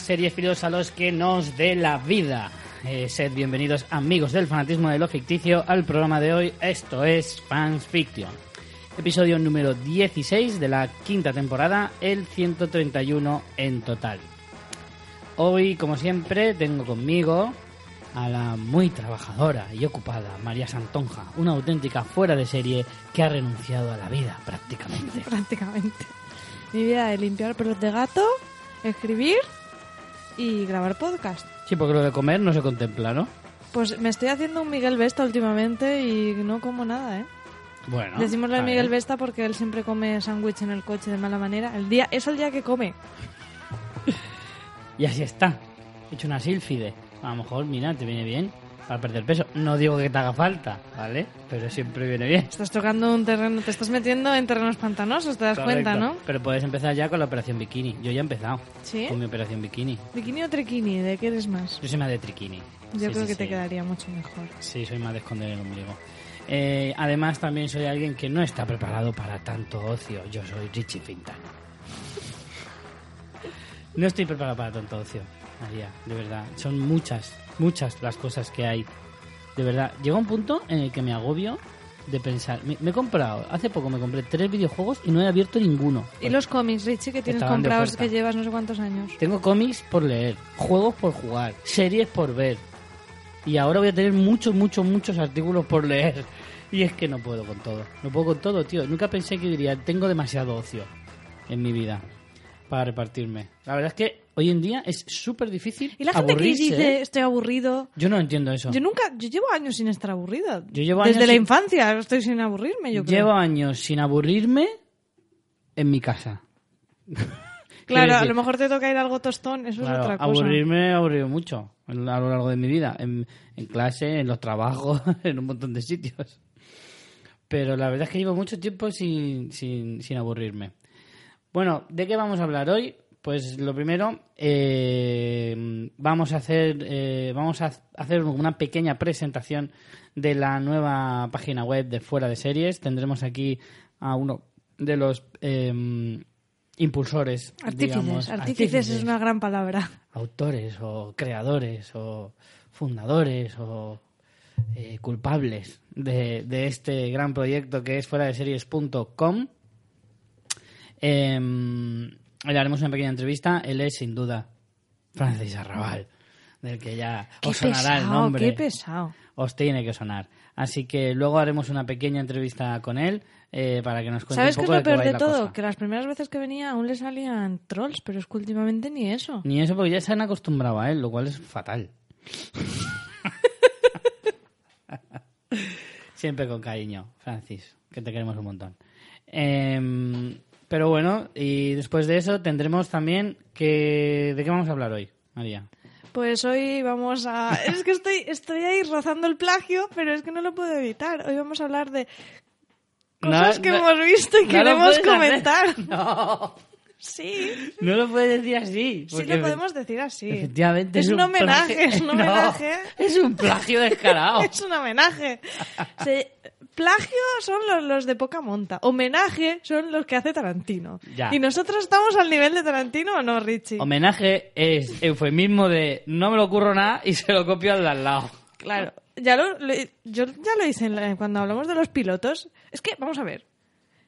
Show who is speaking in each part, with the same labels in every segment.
Speaker 1: Series fieles a los que nos dé la vida. Eh, sed bienvenidos amigos del fanatismo de lo ficticio al programa de hoy. Esto es Fans Fiction. Episodio número 16 de la quinta temporada, el 131 en total. Hoy, como siempre, tengo conmigo a la muy trabajadora y ocupada María Santonja, una auténtica fuera de serie que ha renunciado a la vida prácticamente.
Speaker 2: prácticamente. Mi vida es limpiar pelos de gato, escribir y grabar podcast.
Speaker 1: Sí, porque lo de comer no se contempla, ¿no?
Speaker 2: Pues me estoy haciendo un Miguel Vesta últimamente y no como nada, ¿eh?
Speaker 1: Bueno.
Speaker 2: Decimosle a
Speaker 1: está
Speaker 2: Miguel. Vesta porque él siempre come sándwich en el coche de mala manera. El día es el día que come.
Speaker 1: Y así está. He hecho una sílfide. A lo mejor, mira, te viene bien para perder peso. No digo que te haga falta, ¿vale? Pero siempre viene bien.
Speaker 2: Estás tocando un terreno, te estás metiendo en terrenos pantanosos, te das cuenta. ¿no?
Speaker 1: Pero puedes empezar ya con la operación bikini. Yo ya he empezado
Speaker 2: ¿Sí?
Speaker 1: con mi operación bikini.
Speaker 2: ¿Bikini o triquini? ¿De qué eres más?
Speaker 1: Yo soy más de triquini.
Speaker 2: Yo
Speaker 1: Sí,
Speaker 2: creo
Speaker 1: sí,
Speaker 2: que te quedaría mucho mejor.
Speaker 1: Sí, soy más de esconder el ombligo. Eh, además, también soy alguien que no está preparado para tanto ocio. Yo soy Richie Fintano. No estoy preparado para tanto ocio, María, de verdad. Son muchas, muchas las cosas que hay. De verdad, llega un punto en el que me agobio de pensar. Me, me he comprado, hace poco me compré tres videojuegos y no he abierto ninguno.
Speaker 2: ¿Y los cómics, Richie, que tienes comprados que llevas no sé cuántos años?
Speaker 1: Tengo cómics por leer, juegos por jugar, series por ver. Y ahora voy a tener muchos, muchos, muchos artículos por leer. Y es que no puedo con todo. No puedo con todo, tío. Nunca pensé que diría, tengo demasiado ocio en mi vida para repartirme. La verdad es que hoy en día es súper difícil.
Speaker 2: Y la gente que dice,
Speaker 1: ¿eh?
Speaker 2: estoy aburrido,
Speaker 1: Yo no entiendo eso.
Speaker 2: Yo nunca, yo llevo años sin estar aburrida.
Speaker 1: Yo llevo
Speaker 2: Desde
Speaker 1: años
Speaker 2: la
Speaker 1: sin-
Speaker 2: infancia estoy sin aburrirme, yo creo.
Speaker 1: Llevo años sin aburrirme en mi casa.
Speaker 2: claro, a lo mejor te toca ir algo tostón, eso
Speaker 1: Claro,
Speaker 2: es otra cosa.
Speaker 1: aburrirme he aburrido mucho a lo largo de mi vida, en, en clase, en los trabajos, en un montón de sitios. Pero la verdad es que llevo mucho tiempo sin, sin, sin aburrirme. Bueno, ¿de qué vamos a hablar hoy? Pues lo primero, eh, vamos a hacer eh, vamos a hacer una pequeña presentación de la nueva página web de Fuera de Series. Tendremos aquí a uno de los eh, impulsores,
Speaker 2: Artífices,
Speaker 1: digamos,
Speaker 2: artífices es una gran palabra.
Speaker 1: autores o creadores o fundadores o eh, culpables de, de este gran proyecto que es fuera de series.com. Eh, le haremos una pequeña entrevista. Él es sin duda Francis Arrabal, del que ya
Speaker 2: Qué
Speaker 1: os sonará el nombre.
Speaker 2: qué pesado.
Speaker 1: Os tiene que sonar. Así que luego haremos una pequeña entrevista con él eh, para que nos cuente
Speaker 2: ¿Sabes
Speaker 1: un
Speaker 2: qué es
Speaker 1: poco
Speaker 2: lo
Speaker 1: de
Speaker 2: peor de todo?
Speaker 1: cosa.
Speaker 2: Que las primeras veces que venía aún le salían trolls, pero es que últimamente ni eso.
Speaker 1: Ni eso porque ya se han acostumbrado a él, lo cual es fatal. Siempre con cariño, Francis, que te queremos un montón. Em, pero bueno, y después de eso tendremos también que... ¿De qué vamos a hablar hoy, María?
Speaker 2: Pues hoy vamos a... Es que estoy, estoy ahí rozando el plagio, pero es que no lo puedo evitar. Hoy vamos a hablar de cosas
Speaker 1: No,
Speaker 2: que
Speaker 1: no-
Speaker 2: hemos visto y
Speaker 1: no
Speaker 2: queremos
Speaker 1: hacer.
Speaker 2: comentar.
Speaker 1: No,
Speaker 2: Sí,
Speaker 1: no lo puedes decir así.
Speaker 2: sí lo podemos decir así.
Speaker 1: Efectivamente.
Speaker 2: Es un homenaje,
Speaker 1: plagio-
Speaker 2: es un
Speaker 1: No,
Speaker 2: homenaje.
Speaker 1: es un plagio descarado.
Speaker 2: Es un homenaje. Se- Plagio son los, los de poca monta. Homenaje son los que hace Tarantino.
Speaker 1: Ya.
Speaker 2: ¿Y nosotros estamos al nivel de Tarantino o no, Richie?
Speaker 1: Homenaje es eufemismo de no me lo ocurro nada y se lo copio al de al lado.
Speaker 2: Claro. Ya lo, lo- yo ya lo hice en la- cuando hablamos de los pilotos. Es que, vamos a ver.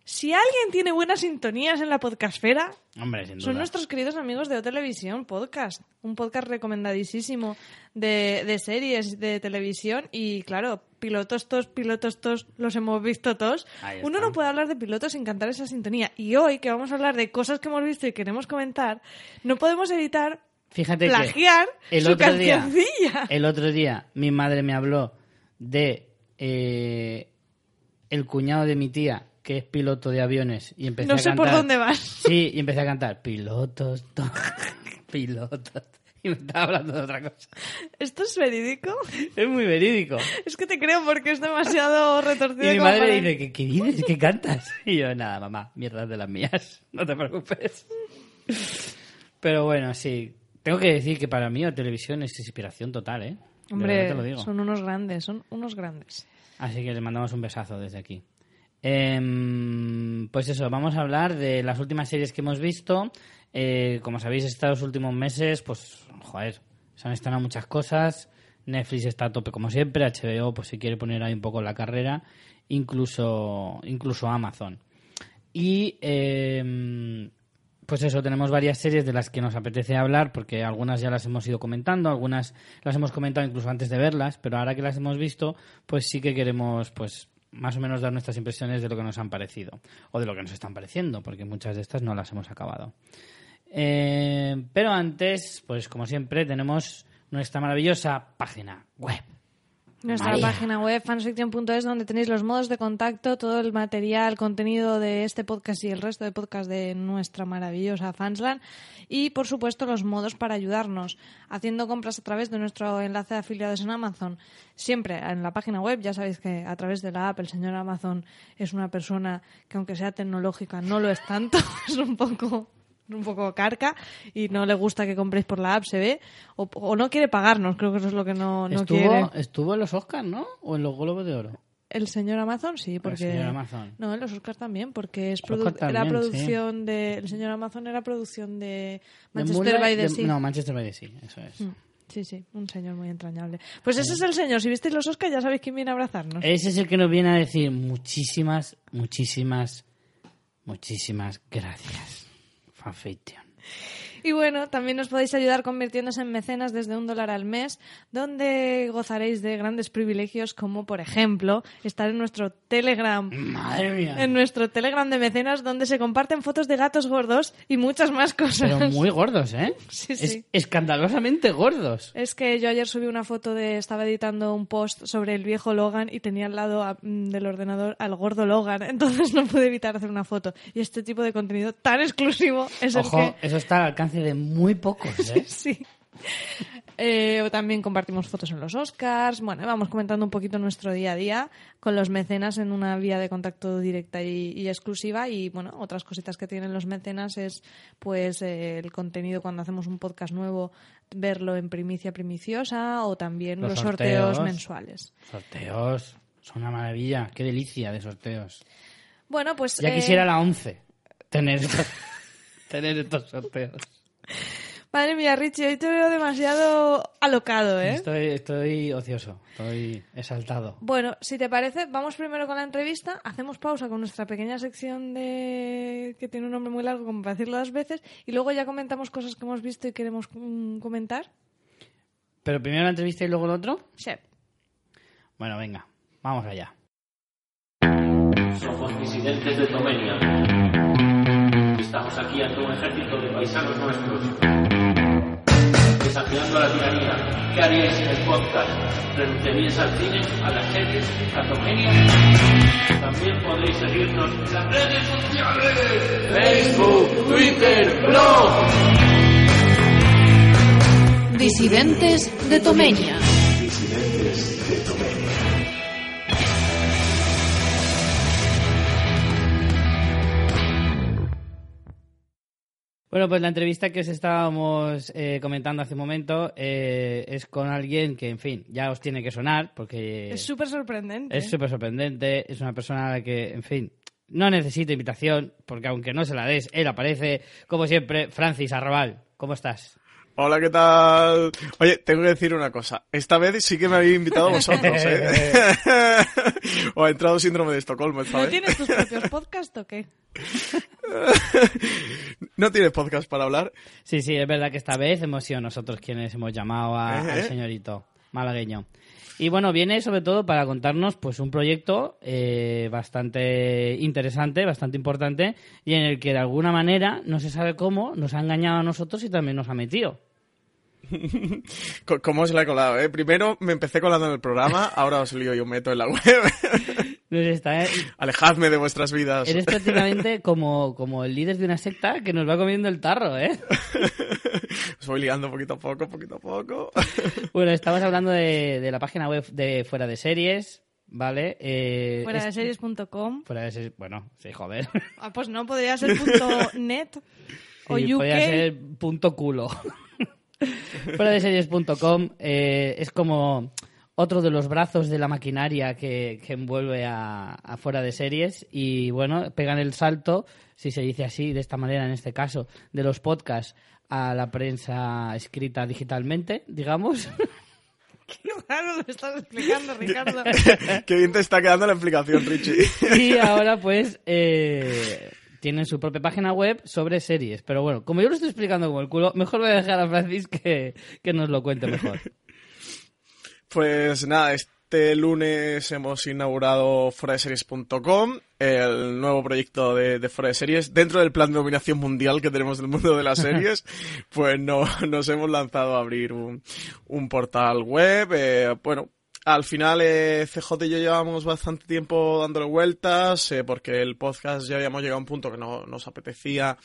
Speaker 2: Si alguien tiene buenas sintonías en la podcastfera,
Speaker 1: Hombre, sin duda.
Speaker 2: son nuestros queridos amigos de O Televisión Podcast. Un podcast recomendadísimo de, de series de televisión. Y claro, pilotos todos, pilotos todos, los hemos visto todos. Uno no puede hablar de pilotos sin cantar esa sintonía. Y hoy, que vamos a hablar de cosas que hemos visto y queremos comentar, no podemos evitar
Speaker 1: Fíjate
Speaker 2: plagiar
Speaker 1: que el
Speaker 2: su
Speaker 1: otro día,
Speaker 2: cancioncilla.
Speaker 1: el otro día mi madre me habló de eh, el cuñado de mi tía, que es piloto de aviones, y empecé
Speaker 2: No
Speaker 1: a
Speaker 2: sé
Speaker 1: cantar.
Speaker 2: por dónde vas.
Speaker 1: Sí, y empecé a cantar pilotos, to- pilotos. Y me estaba hablando de otra cosa.
Speaker 2: ¿Esto es verídico?
Speaker 1: Es muy verídico.
Speaker 2: Es que te creo porque es demasiado retorcido.
Speaker 1: Y mi madre
Speaker 2: para-
Speaker 1: dice, ¿qué, qué dices? ¿Qué cantas? Y yo, nada, mamá, mierdas de las mías. No te preocupes. Pero bueno, sí. Tengo que decir que para mí la televisión es inspiración total, ¿eh?
Speaker 2: Hombre,
Speaker 1: te lo digo.
Speaker 2: son unos grandes, son unos grandes.
Speaker 1: Así que les mandamos un besazo desde aquí. Em, pues eso, vamos a hablar de las últimas series que hemos visto. Eh, como sabéis, estos últimos meses, pues, joder, se han estrenado muchas cosas. Netflix está a tope como siempre, HBO pues se quiere poner ahí un poco la carrera, incluso, incluso Amazon. Y em, pues eso, tenemos varias series de las que nos apetece hablar, porque algunas ya las hemos ido comentando, algunas las hemos comentado incluso antes de verlas, pero ahora que las hemos visto, pues sí que queremos, pues más o menos dar nuestras impresiones de lo que nos han parecido, o de lo que nos están pareciendo, porque muchas de estas no las hemos acabado. Eh, pero antes, pues como siempre, tenemos nuestra maravillosa página web.
Speaker 2: Nuestra
Speaker 1: María.
Speaker 2: página web fansfiction.es donde tenéis los modos de contacto, todo el material, contenido de este podcast y el resto de podcasts de nuestra maravillosa Fansland y por supuesto los modos para ayudarnos haciendo compras a través de nuestro enlace de afiliados en Amazon. Siempre en la página web, ya sabéis que a través de la app el señor Amazon es una persona que aunque sea tecnológica no lo es tanto, es un poco un poco carca y no le gusta que compréis por la app, se ve, o, o no quiere pagarnos, creo que eso es lo que no, no quiere.
Speaker 1: estuvo, estuvo en los Oscars, ¿no? O en los Globos de Oro.
Speaker 2: El señor Amazon, sí, porque...
Speaker 1: señor Amazon.
Speaker 2: No, en los Oscars también, porque es produ- era
Speaker 1: también,
Speaker 2: producción de... El señor Amazon era producción de
Speaker 1: De
Speaker 2: Manchester
Speaker 1: Moonlight-
Speaker 2: by the
Speaker 1: de-
Speaker 2: Sea.
Speaker 1: No, Manchester by the Sea, eso es.
Speaker 2: Mm, Sí, sí, un señor muy entrañable. Pues ese es el señor. Si visteis los Oscars ya sabéis quién viene a abrazarnos.
Speaker 1: Ese es el que nos viene a decir muchísimas, muchísimas, muchísimas gracias. Fanfiction.
Speaker 2: Y bueno, también os podéis ayudar convirtiéndose en mecenas desde un dólar al mes, donde gozaréis de grandes privilegios como, por ejemplo, estar en nuestro Telegram.
Speaker 1: Madre mía.
Speaker 2: En nuestro Telegram de mecenas, donde se comparten fotos de gatos gordos y muchas más cosas.
Speaker 1: Pero muy gordos, ¿eh?
Speaker 2: Sí,
Speaker 1: Es
Speaker 2: sí.
Speaker 1: escandalosamente gordos.
Speaker 2: Es que yo ayer subí una foto de. Estaba editando un post sobre el viejo Logan y tenía al lado a- mm, del ordenador al gordo Logan. Entonces no pude evitar hacer una foto. Y este tipo de contenido tan exclusivo es
Speaker 1: Ojo,
Speaker 2: el que.
Speaker 1: eso está al alcance de muy pocos, ¿eh?
Speaker 2: Sí. Eh, o también compartimos fotos en los Oscars. Bueno, vamos comentando un poquito nuestro día a día con los mecenas en una vía de contacto directa y, y exclusiva. Y bueno, otras cositas que tienen los mecenas es pues eh, el contenido cuando hacemos un podcast nuevo, verlo en primicia primiciosa o también
Speaker 1: Los
Speaker 2: los, sorteos.
Speaker 1: sorteos.
Speaker 2: mensuales.
Speaker 1: Sorteos. Son una maravilla. Qué delicia de sorteos.
Speaker 2: Bueno, pues.
Speaker 1: Ya
Speaker 2: eh,
Speaker 1: quisiera la 11 tener tener estos sorteos.
Speaker 2: Madre mía, Richie, hoy te veo demasiado alocado, ¿eh?
Speaker 1: Estoy, estoy ocioso. Estoy exaltado.
Speaker 2: Bueno, si te parece, vamos primero con la entrevista, hacemos pausa con nuestra pequeña sección de que tiene un nombre muy largo, como para decirlo dos veces, y luego ya comentamos cosas que hemos visto y queremos mm, comentar.
Speaker 1: Pero primero la entrevista y luego el otro.
Speaker 2: Sí.
Speaker 1: Bueno, venga. Vamos allá.
Speaker 3: Somos disidentes de Tomenia. Estamos aquí ante un ejército de paisanos nuestros. Desafiando a la tiranía. ¿Qué haríais en el podcast? ¿Renunciaríais al cine, a las series, a Tomenia? También podréis seguirnos en las redes sociales. Facebook, Twitter, blog.
Speaker 4: Disidentes de Tomenia.
Speaker 1: Bueno, pues la entrevista que os estábamos eh, comentando hace un momento eh, es con alguien que, en fin, ya os tiene que sonar porque
Speaker 2: Es súper sorprendente.
Speaker 1: es súper sorprendente. Es una persona a la que, en fin, no necesita invitación porque aunque no se la des, él aparece, como siempre, Francis Arrabal. ¿Cómo estás?
Speaker 5: Hola, ¿qué tal? Oye, tengo que decir una cosa. Esta vez sí que me habéis invitado vosotros, ¿eh? o ha entrado síndrome de Estocolmo esta
Speaker 2: ¿No
Speaker 5: vez.
Speaker 2: tienes tus propios podcasts o qué?
Speaker 5: ¿No tienes podcast para hablar?
Speaker 1: Sí, sí, es verdad que esta vez hemos sido nosotros quienes hemos llamado a-
Speaker 5: Eh,
Speaker 1: al señorito malagueño. Y bueno, viene sobre todo para contarnos pues un proyecto eh, bastante interesante, bastante importante, y en el que de alguna manera, no se sabe cómo, nos ha engañado a nosotros y también nos ha metido.
Speaker 5: ¿Cómo os la he colado? Eh? Primero me empecé colando en el programa, ahora os lío y os meto en la web.
Speaker 1: Nos está,
Speaker 5: Alejadme de vuestras vidas.
Speaker 1: eres prácticamente como, como el líder de una secta que nos va comiendo el tarro, ¿eh?
Speaker 5: Os voy liando poquito a poco, poquito a poco.
Speaker 1: Bueno, estabas hablando de, de la página web de Fuera de Series, ¿vale? Eh,
Speaker 2: Fuera de
Speaker 1: es-
Speaker 2: series.com.
Speaker 1: Fuera de series, bueno, sí, joder.
Speaker 2: Ah, pues no, podría ser punto .net o
Speaker 1: Sí,
Speaker 2: UK.
Speaker 1: podría ser punto culo. Fuera de series.com eh, es como otro de los brazos de la maquinaria que, que envuelve a, a fuera de series y bueno, pegan el salto, si se dice así, de esta manera en este caso, de los podcasts a la prensa escrita digitalmente, digamos.
Speaker 2: Qué raro lo estás explicando, Ricardo.
Speaker 5: Qué bien te está quedando la explicación, Richie.
Speaker 1: y ahora pues eh, tienen su propia página web sobre series. Pero bueno, como yo lo estoy explicando como el culo, mejor voy a dejar a Francis que, que nos lo cuente mejor.
Speaker 5: Pues nada, este lunes hemos inaugurado foradeseries.com, el nuevo proyecto de, de Fuera de Series. Dentro del plan de dominación mundial que tenemos del mundo de las series, pues no, nos hemos lanzado a abrir un, un portal web. eh, bueno, al final eh, CJ y yo llevamos bastante tiempo dándole vueltas, eh, porque el podcast ya habíamos llegado a un punto que no nos apetecía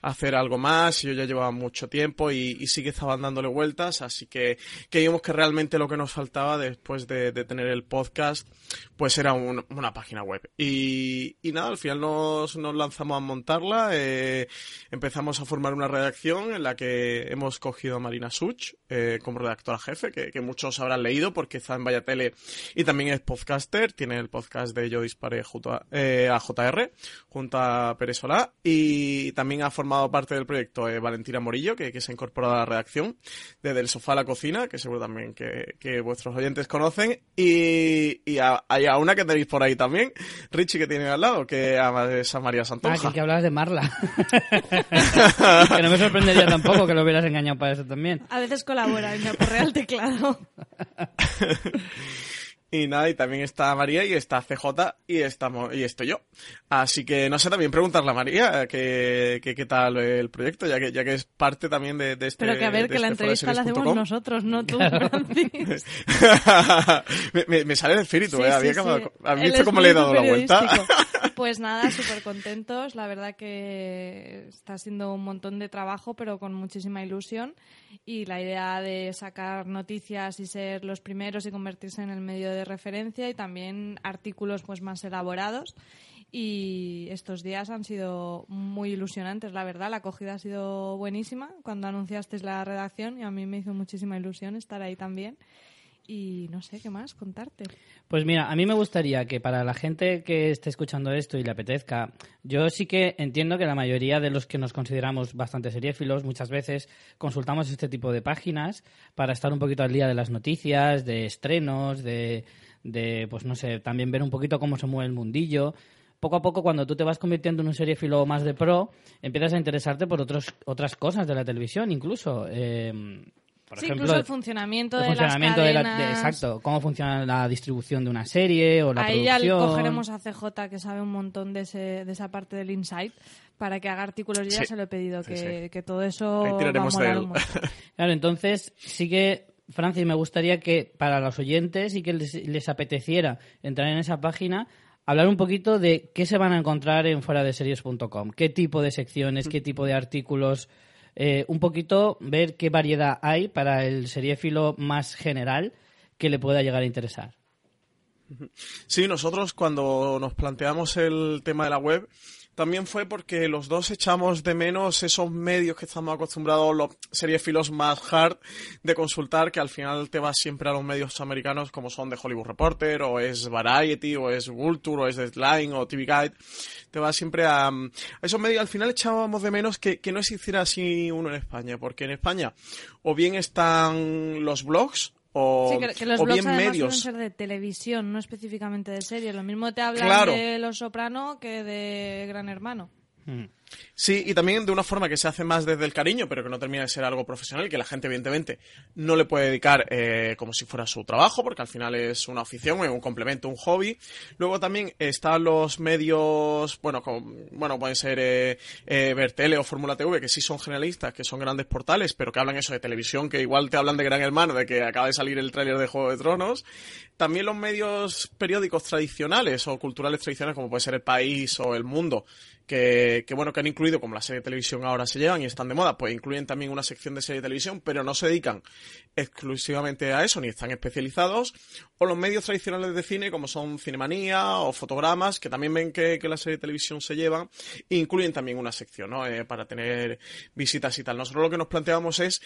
Speaker 5: hacer algo más, y yo ya llevaba mucho tiempo y, y sí que estaban dándole vueltas, así que creíamos que realmente lo que nos faltaba después de, tener el podcast, pues era un- una página web. Y, y nada, al final nos, nos lanzamos a montarla, eh, empezamos a formar una redacción en la que hemos cogido a Marina Such eh, como redactora jefe, que, que muchos habrán leído porque está en Vaya Tele y también es podcaster, tiene el podcast de Yo Disparé junto a, eh, a JR, junto a Pérez Solá, y también ha formado parte del proyecto eh, Valentina Morillo, que, que se ha incorporado a la redacción, desde el sofá a la cocina, que seguro también que, que vuestros oyentes conocen, y, y a, hay a una que tenéis por ahí también, Richie que tiene al lado, que ama- es a María
Speaker 1: Ah,
Speaker 5: Santonja.
Speaker 1: que, que hablabas de Marla. que no me sorprendería tampoco que lo hubieras engañado para eso también.
Speaker 2: A veces colabora y me aporrea el teclado.
Speaker 5: Y nada, y también está María y está CJ y estamos y estoy yo. Así que no sé, también preguntarle a María eh, que, que qué tal el proyecto, ya que, ya que es parte también de, de este.
Speaker 2: Pero que a ver, que la
Speaker 5: este
Speaker 2: entrevista la hacemos nosotros, no tú, Francis.
Speaker 5: me, me- me sale el espíritu,
Speaker 2: Sí,
Speaker 5: eh.
Speaker 2: sí,
Speaker 5: Había
Speaker 2: sí.
Speaker 5: acabado- ¿Has
Speaker 2: El
Speaker 5: visto cómo le he dado la vuelta?
Speaker 2: Pues nada, súper contentos. La verdad que está siendo un montón de trabajo, pero con muchísima ilusión. Y la idea de sacar noticias y ser los primeros y convertirse en el medio de referencia y también artículos pues más elaborados. Y estos días han sido muy ilusionantes, la verdad. La acogida ha sido buenísima cuando anunciasteis la redacción y a mí me hizo muchísima ilusión estar ahí también. Y no sé qué más contarte.
Speaker 1: Pues mira, a mí me gustaría que para la gente que esté escuchando esto y le apetezca, yo sí que entiendo que la mayoría de los que nos consideramos bastante seriéfilos muchas veces consultamos este tipo de páginas para estar un poquito al día de las noticias, de estrenos, de, de pues no sé, también ver un poquito cómo se mueve el mundillo. Poco a poco, cuando tú te vas convirtiendo en un seriéfilo más de pro, empiezas a interesarte por otros, otras cosas de la televisión, incluso. Eh, por
Speaker 2: sí,
Speaker 1: ejemplo,
Speaker 2: incluso el funcionamiento
Speaker 1: el
Speaker 2: de
Speaker 1: funcionamiento
Speaker 2: las
Speaker 1: de la-
Speaker 2: cadenas.
Speaker 1: de- exacto, cómo funciona la distribución de una serie o la
Speaker 2: Ahí ya
Speaker 1: producción.
Speaker 2: cogeremos a CJ, que sabe un montón de, ese, de esa parte del insight, para que haga artículos. Yo ya se lo he pedido,
Speaker 5: Sí,
Speaker 2: que,
Speaker 5: sí.
Speaker 2: que todo eso
Speaker 5: Ahí
Speaker 2: va a
Speaker 5: tiraremos de
Speaker 2: molar
Speaker 5: él.
Speaker 1: Claro, entonces sí que, Francis, me gustaría que para los oyentes y que les, les apeteciera entrar en esa página, hablar un poquito de qué se van a encontrar en fuera de series.com, qué tipo de secciones, qué tipo de artículos, eh, un poquito ver qué variedad hay para el seriéfilo más general que le pueda llegar a interesar.
Speaker 5: Sí, nosotros cuando nos planteamos el tema de la web, también fue porque los dos echamos de menos esos medios que estamos acostumbrados, los seriefilos más hard, de consultar, que al final te vas siempre a los medios americanos como son de Hollywood Reporter, o es Variety, o es Vulture, o es Deadline, o TV Guide. Te vas siempre a, a esos medios. Al final echábamos de menos que, que no existiera así uno en España, porque en España o bien están los blogs, o,
Speaker 2: Sí, que, que los
Speaker 5: o
Speaker 2: blogs
Speaker 5: bien
Speaker 2: además
Speaker 5: medios.
Speaker 2: suelen ser de televisión, no específicamente de series. Lo mismo te hablan
Speaker 5: Claro.
Speaker 2: de Los Soprano que de Gran Hermano.
Speaker 1: Mm.
Speaker 5: Sí, y también de una forma que se hace más desde el cariño, pero que no termina de ser algo profesional, que la gente, evidentemente, no le puede dedicar eh, como si fuera su trabajo, porque al final es una afición, es un complemento, un hobby. Luego también están los medios, bueno, como, bueno pueden ser eh, eh, o Fórmula TV, que sí son generalistas, que son grandes portales, pero que hablan eso de televisión, que igual te hablan de Gran Hermano, de que acaba de salir el tráiler de Juego de Tronos. También los medios periódicos tradicionales o culturales tradicionales, como puede ser El País o El Mundo, que, que, bueno, han incluido, como la serie de televisión ahora se llevan y están de moda, pues incluyen también una sección de serie de televisión, pero no se dedican exclusivamente a eso, ni están especializados, o los medios tradicionales de cine, como son Cinemanía o Fotogramas, que también ven que, que la serie de televisión se llevan, e incluyen también una sección, ¿no? Eh, para tener visitas y tal. Nosotros lo que nos planteamos es,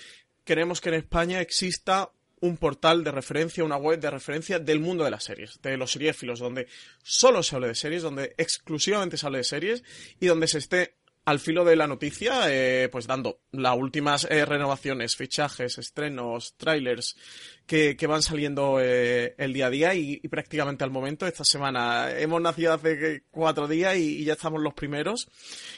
Speaker 5: queremos que en España exista un portal de referencia, una web de referencia del mundo de las series, de los seriéfilos, donde solo se hable de series, donde exclusivamente se hable de series y donde se esté al filo de la noticia, eh, pues dando las últimas eh, renovaciones, fichajes, estrenos, trailers que, que van saliendo eh, el día a día y, y, prácticamente al momento, esta semana, hemos nacido hace cuatro días y, y ya estamos los primeros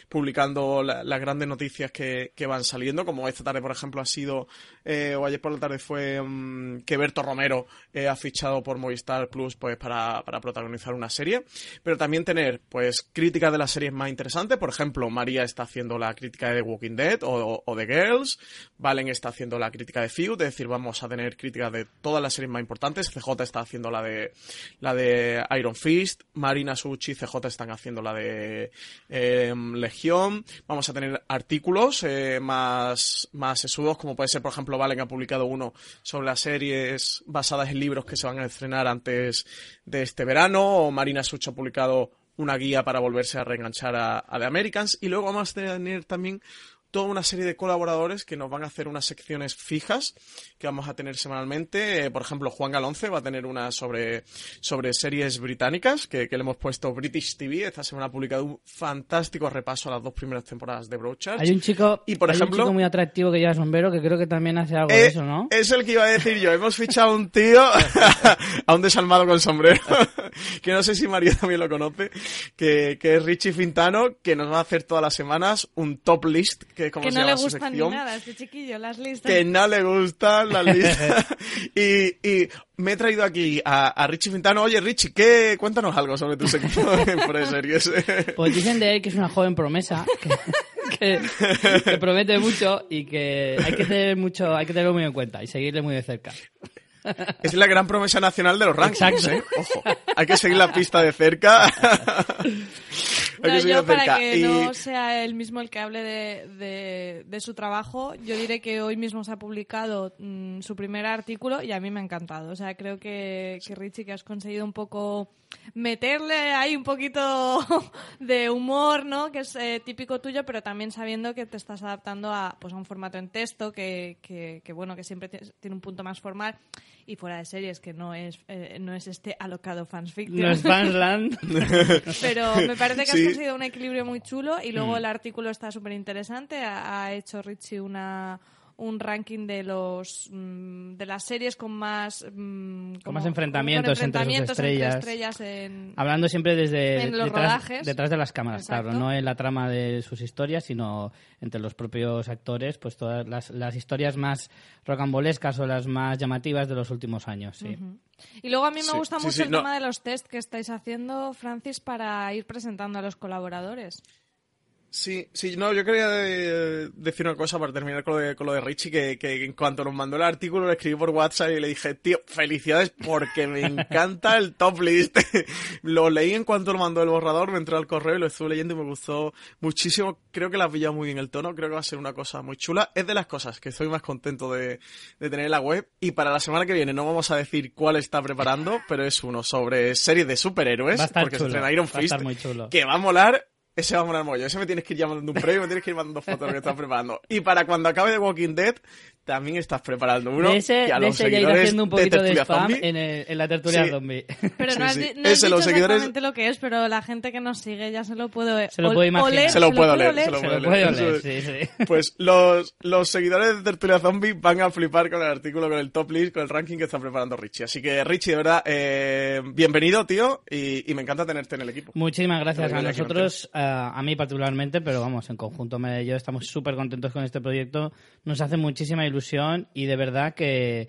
Speaker 5: publicando la, las grandes noticias que, que, van saliendo, como esta tarde, por ejemplo, ha sido, eh, o ayer por la tarde fue um, que Berto Romero eh, ha fichado por Movistar Plus pues para, para protagonizar una serie, pero también tener pues críticas de las series más interesantes, por ejemplo, María está haciendo la crítica de The Walking Dead o, o, de Girls, Valen está haciendo la crítica de Feud, es decir, vamos a tener críticas de todas las series más importantes. CJ está haciendo la de la de Iron Fist, Marina Suchi y CJ están haciendo la de eh, Legión. Vamos a tener artículos eh, más más sesudos, como puede ser, por ejemplo, Valen ha publicado uno sobre las series basadas en libros que se van a estrenar antes de este verano, o Marina Suchi ha publicado una guía para volverse a reenganchar a, a The Americans. Y luego vamos a tener también toda una serie de colaboradores que nos van a hacer unas secciones fijas que vamos a tener semanalmente. Eh, por ejemplo, Juan Galonce va a tener una sobre, sobre series británicas que, que, le hemos puesto British TV. Esta semana ha publicado un fantástico repaso a las dos primeras temporadas de Broadchurch.
Speaker 1: Hay un chico,
Speaker 5: y por
Speaker 1: hay
Speaker 5: ejemplo,
Speaker 1: un chico muy atractivo que lleva sombrero que creo que también hace algo eh, de eso, ¿no?
Speaker 5: Es el que iba a decir yo. Hemos fichado a un tío, a un desalmado con sombrero, que no sé si María también lo conoce, que, que es Richie Fintano, que nos va a hacer todas las semanas un top list que,
Speaker 2: que
Speaker 5: se
Speaker 2: no
Speaker 5: llama
Speaker 2: le gustan ni nada este chiquillo, las listas.
Speaker 5: Que no le gustan las listas. y, y, me he traído aquí a, a, Richie Fintano. Oye, Richie, ¿qué? cuéntanos algo sobre tu sección en series.
Speaker 1: Pues dicen de él que es una joven promesa. Que, que, que, promete mucho y que hay que tener mucho, hay que tenerlo muy en cuenta y seguirle muy de cerca.
Speaker 5: Es la gran promesa nacional de los rankings, ¿eh? Ojo, hay que seguir la pista de cerca.
Speaker 2: No, yo para que y... no sea él mismo el que hable de, de, de, su trabajo, yo diré que hoy mismo se ha publicado mmm, su primer artículo y a mí me ha encantado. O sea, creo que, que Richie, que has conseguido un poco meterle ahí un poquito de humor, ¿no? Que es eh, típico tuyo, pero también sabiendo que te estás adaptando a, pues, a un formato en texto que, que, que bueno, que siempre tiene un punto más formal y fuera de series, que no es, eh, no es este alocado fansfiction.
Speaker 1: No es fansland.
Speaker 2: pero me parece que sí. has conseguido un equilibrio muy chulo y luego mm. el artículo está súper interesante. Ha, ha hecho Richie una un ranking de los mm, de las series con más
Speaker 1: mm, con más enfrentamientos, con enfrentamientos entre sus estrellas,
Speaker 2: entre estrellas en,
Speaker 1: hablando siempre desde
Speaker 2: en los
Speaker 1: detrás,
Speaker 2: rodajes.
Speaker 1: detrás de las cámaras
Speaker 2: Exacto.
Speaker 1: claro no en la trama de sus historias sino entre los propios actores pues todas las, las historias más rocambolescas o las más llamativas de los últimos años sí
Speaker 2: uh -huh. y luego a mí me
Speaker 5: sí,
Speaker 2: gusta
Speaker 5: sí,
Speaker 2: mucho
Speaker 5: sí,
Speaker 2: el
Speaker 5: no.
Speaker 2: tema de los test que estáis haciendo Francis para ir presentando a los colaboradores
Speaker 5: Sí, sí, no, yo quería de, decir una cosa para terminar con lo de, con lo de Richie, que, que, en cuanto nos mandó el artículo le escribí por WhatsApp y le dije, tío, felicidades porque me encanta el top list. lo leí en cuanto lo mandó el borrador, me entró al correo y lo estuve leyendo y me gustó muchísimo. Creo que la has pillado muy bien el tono, creo que va a ser una cosa muy chula. Es de las cosas que estoy más contento de, de tener en la web. Y para la semana que viene no vamos a decir cuál está preparando, pero es uno sobre series de superhéroes, porque
Speaker 1: chulo,
Speaker 5: se estrena Iron Fist, que va a molar ese va a molar mollo. Ese me tienes que ir llamando un premio, me tienes que ir mandando fotos de lo que estás preparando. Y para cuando acabe de Walking Dead, también estás preparando uno
Speaker 1: de ese,
Speaker 5: que a
Speaker 1: de
Speaker 5: los
Speaker 1: ese ya ir
Speaker 5: seguidores
Speaker 1: haciendo un poquito de,
Speaker 5: Tertulia
Speaker 1: spam
Speaker 5: Zombie,
Speaker 1: en, el- en la tertulia
Speaker 5: Sí.
Speaker 1: zombie.
Speaker 2: Pero
Speaker 5: Sí,
Speaker 2: no has,
Speaker 5: sí.
Speaker 2: di- no has
Speaker 5: Ese,
Speaker 2: dicho
Speaker 5: los seguidores-
Speaker 2: exactamente lo que es, pero la gente que nos sigue ya se lo puede,
Speaker 1: Se lo puede imaginar.
Speaker 2: oler.
Speaker 5: Se lo puede
Speaker 2: puede
Speaker 5: oler, se lo
Speaker 1: Se
Speaker 5: puede
Speaker 1: sí.
Speaker 5: Pues los, los seguidores de Tertulia Zombie van a flipar con el artículo, con el top list, con el ranking que está preparando Richie. Así que, Richie, de verdad, eh, bienvenido, tío, y, y me encanta tenerte en el equipo.
Speaker 1: Muchísimas gracias a nosotros, a, a mí particularmente, pero vamos, en conjunto y yo estamos súper contentos con este proyecto. Nos hace muchísima ilusión y de verdad que,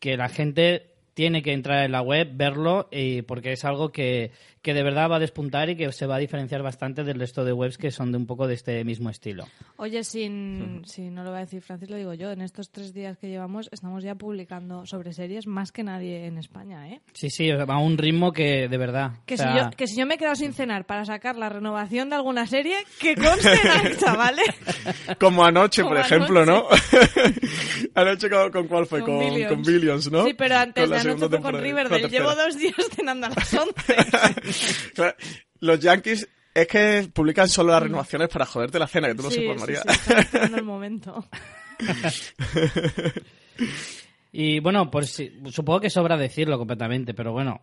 Speaker 1: que la gente tiene que entrar en la web, verlo, y porque es algo que, que de verdad va a despuntar y que se va a diferenciar bastante del resto de webs que son de un poco de este mismo estilo.
Speaker 2: Oye, sin, si no lo va a decir Francis, lo digo yo. En estos tres días que llevamos, estamos ya publicando sobre series más que nadie en España, ¿eh?
Speaker 1: Sí, sí, va a un ritmo que de verdad.
Speaker 2: Que,
Speaker 1: o sea,
Speaker 2: si yo, que si yo me he quedado sin cenar para sacar la renovación de alguna serie, que conste en acta, ¿vale?
Speaker 5: Como anoche,
Speaker 2: Como
Speaker 5: por ejemplo,
Speaker 2: anoche.
Speaker 5: ¿no? anoche, con, ¿con cuál fue? Con,
Speaker 2: Billions.
Speaker 5: con Billions, ¿no?
Speaker 2: Sí, pero antes
Speaker 5: Con
Speaker 2: de anoche fue con Riverdale. Llevo dos días cenando a las 11.
Speaker 5: Claro, Los Yankees es que publican solo las renovaciones para joderte la cena, que tú no
Speaker 2: sí,
Speaker 5: sepas,
Speaker 2: sí,
Speaker 5: María.
Speaker 2: sí, esperando el momento.
Speaker 1: Y bueno, pues sí, supongo que sobra decirlo completamente, pero bueno,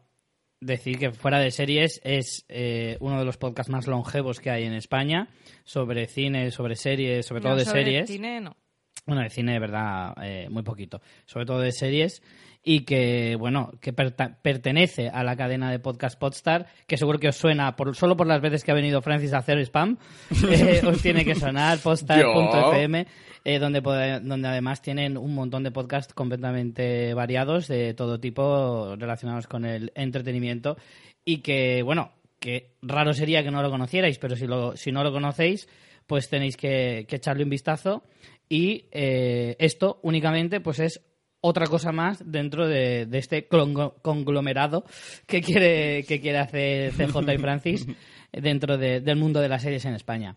Speaker 1: decir que Fuera de Series es eh, uno de los podcasts más longevos que hay en España sobre cine, sobre series, sobre todo
Speaker 2: No,
Speaker 1: de
Speaker 2: sobre
Speaker 1: series.
Speaker 2: cine, no.
Speaker 1: Bueno, de cine, de verdad, eh, muy poquito. Sobre todo de series. Y que, bueno, que pertenece a la cadena de podcast Podstar, que seguro que os suena, por, solo por las veces que ha venido Francis a hacer spam, eh, os tiene que sonar podstar.fm, eh, donde, donde además tienen un montón de podcasts completamente variados, de todo tipo, relacionados con el entretenimiento. Y que, bueno, que raro sería que no lo conocierais, pero si, lo, si no lo conocéis, pues tenéis que, que echarle un vistazo. Y eh, esto únicamente pues es otra cosa más dentro de, de este conglomerado que quiere, que quiere hacer CJ y Francis dentro de- del mundo de las series en España.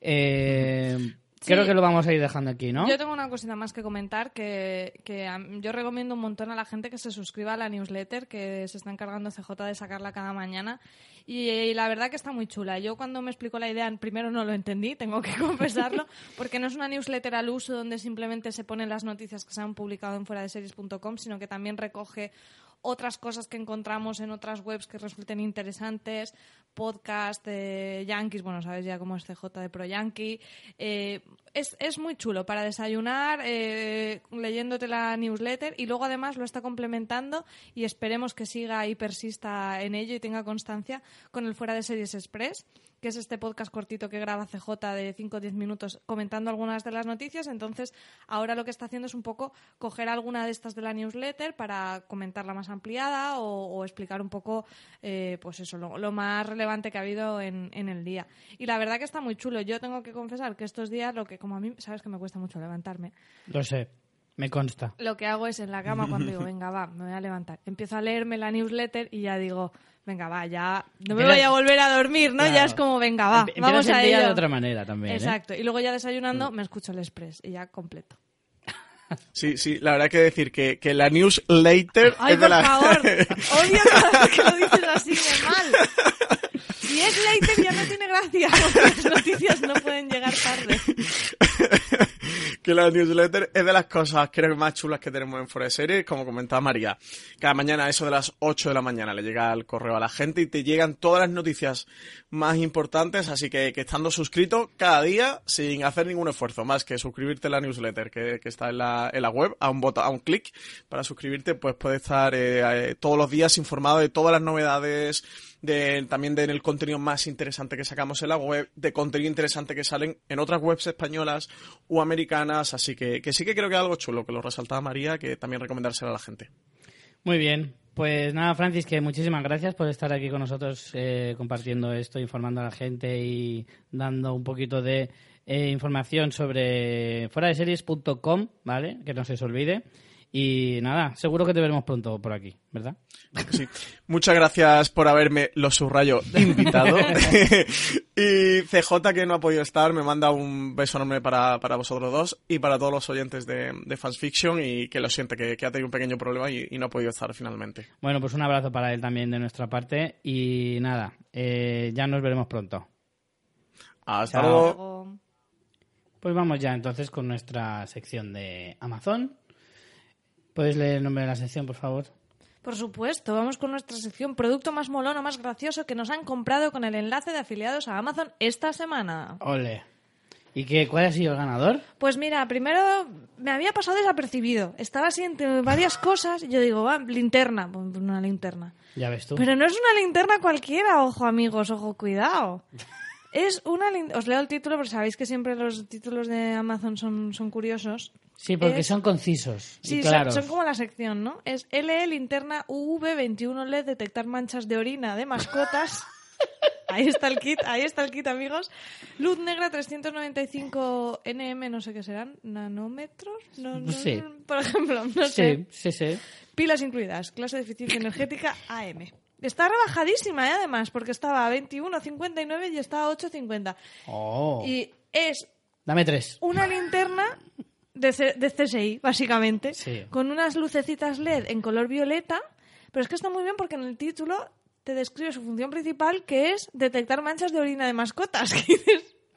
Speaker 1: Eh, Creo que lo vamos a ir dejando aquí, ¿no?
Speaker 2: Yo tengo una cosita más que comentar que, que a- yo recomiendo un montón a la gente que se suscriba a la newsletter que se está encargando CJ de sacarla cada mañana y, y la verdad que está muy chula. Yo cuando me explicó la idea primero no lo entendí, tengo que confesarlo, porque no es una newsletter al uso donde simplemente se ponen las noticias que se han publicado en fuera de series.com, sino que también recoge otras cosas que encontramos en otras webs que resulten interesantes, podcast de Yankees, bueno, sabes ya cómo es CJ de Pro Yankee. Eh, es, es muy chulo para desayunar, eh, leyéndote la newsletter y luego además lo está complementando y esperemos que siga y persista en ello y tenga constancia con el Fuera de Series Express que es este podcast cortito que graba CJ de 5 o 10 minutos comentando algunas de las noticias. Entonces, ahora lo que está haciendo es un poco coger alguna de estas de la newsletter para comentarla más ampliada o, o explicar un poco, eh, pues eso, lo, lo más relevante que ha habido en, en el día. Y la verdad que está muy chulo. Yo tengo que confesar que estos días, lo que como a mí, sabes que me cuesta mucho levantarme,
Speaker 1: Lo sé, me consta.
Speaker 2: lo que hago es en la cama cuando digo, venga, va, me voy a levantar. Empiezo a leerme la newsletter y ya digo, venga, va, ya no me
Speaker 1: Empiezas-
Speaker 2: voy a volver a dormir, ¿no?
Speaker 1: Claro.
Speaker 2: Ya es como, venga, va, vamos a ello.
Speaker 1: de otra manera también, ¿eh?
Speaker 2: Exacto. Y luego ya desayunando me escucho el express y ya completo.
Speaker 5: Sí, sí, la verdad que decir que, que la newsletter
Speaker 2: Ay,
Speaker 5: es de
Speaker 2: por
Speaker 5: la...
Speaker 2: favor. Odio cada vez que lo dices así de mal. Si es later ya no tiene gracia, porque las noticias no pueden llegar tarde.
Speaker 5: que la newsletter es de las cosas creo que más chulas que tenemos en Fuera de Series, como comentaba María. Cada mañana, eso de las 8 de la mañana, le llega el correo a la gente y te llegan todas las noticias más importantes, así que, que estando suscrito cada día, sin hacer ningún esfuerzo, más que suscribirte a la newsletter que, que está en la, en la web, a un botón, a un clic para suscribirte, pues puedes estar eh, eh, todos los días informado de todas las novedades, de, también del contenido más interesante que sacamos en la web, de contenido interesante que salen en otras webs españolas o americanas, así que, que sí que creo que es algo chulo, que lo resaltaba María, que también recomendárselo a la gente.
Speaker 1: Muy bien. Pues nada, Francis, que muchísimas gracias por estar aquí con nosotros eh, compartiendo esto, informando a la gente y dando un poquito de eh, información sobre fuera de series.com, ¿vale? Que no se os olvide. Y nada, seguro que te veremos pronto por aquí, ¿verdad?
Speaker 5: Sí. Muchas gracias por haberme, lo subrayo, invitado. y CJ, que no ha podido estar, me manda un beso enorme para, para vosotros dos y para todos los oyentes de, de Fans Fiction y que lo siente, que, que ha tenido un pequeño problema y, y no ha podido estar finalmente.
Speaker 1: Bueno, pues un abrazo para él también de nuestra parte. Y nada, eh, ya nos veremos pronto.
Speaker 5: Hasta
Speaker 1: Chao.
Speaker 5: luego.
Speaker 2: Luego-
Speaker 1: Pues vamos ya entonces con nuestra sección de Amazon. ¿Puedes leer el nombre de la sección, por favor?
Speaker 2: Por supuesto, vamos con nuestra sección Producto más molón o más gracioso que nos han comprado con el enlace de afiliados a Amazon esta semana.
Speaker 1: Ole. ¿Y qué, cuál ha sido el ganador?
Speaker 2: Pues mira, primero me había pasado desapercibido. Estaba así entre varias cosas y yo digo, va, linterna, pues una linterna.
Speaker 1: Ya ves tú.
Speaker 2: Pero no es una linterna cualquiera, ojo amigos, ojo, cuidado. Es una lin- Os leo el título porque sabéis que siempre los títulos de Amazon son, son curiosos.
Speaker 1: Sí, porque
Speaker 2: Es-
Speaker 1: son concisos
Speaker 2: Sí,
Speaker 1: y
Speaker 2: son-
Speaker 1: claros.
Speaker 2: son, como la sección, ¿no? Es LE linterna UV21 LED detectar manchas de orina de mascotas. ahí está el kit, ahí está el kit, amigos. Luz negra 395 NM, no sé qué serán, nanómetros, no, no,
Speaker 1: Sí.
Speaker 2: por ejemplo, no sé.
Speaker 1: Sí, sí, sí.
Speaker 2: Pilas incluidas, clase de eficiencia energética AM. Está rebajadísima, ¿eh? además, porque estaba a 21,59 y está a 8,50.
Speaker 1: Oh.
Speaker 2: Y es
Speaker 1: Dame tres.
Speaker 2: una linterna de, C- de CSI, básicamente,
Speaker 1: Sí.
Speaker 2: con unas lucecitas LED en color violeta, pero es que está muy bien porque en el título te describe su función principal, que es detectar manchas de orina de mascotas.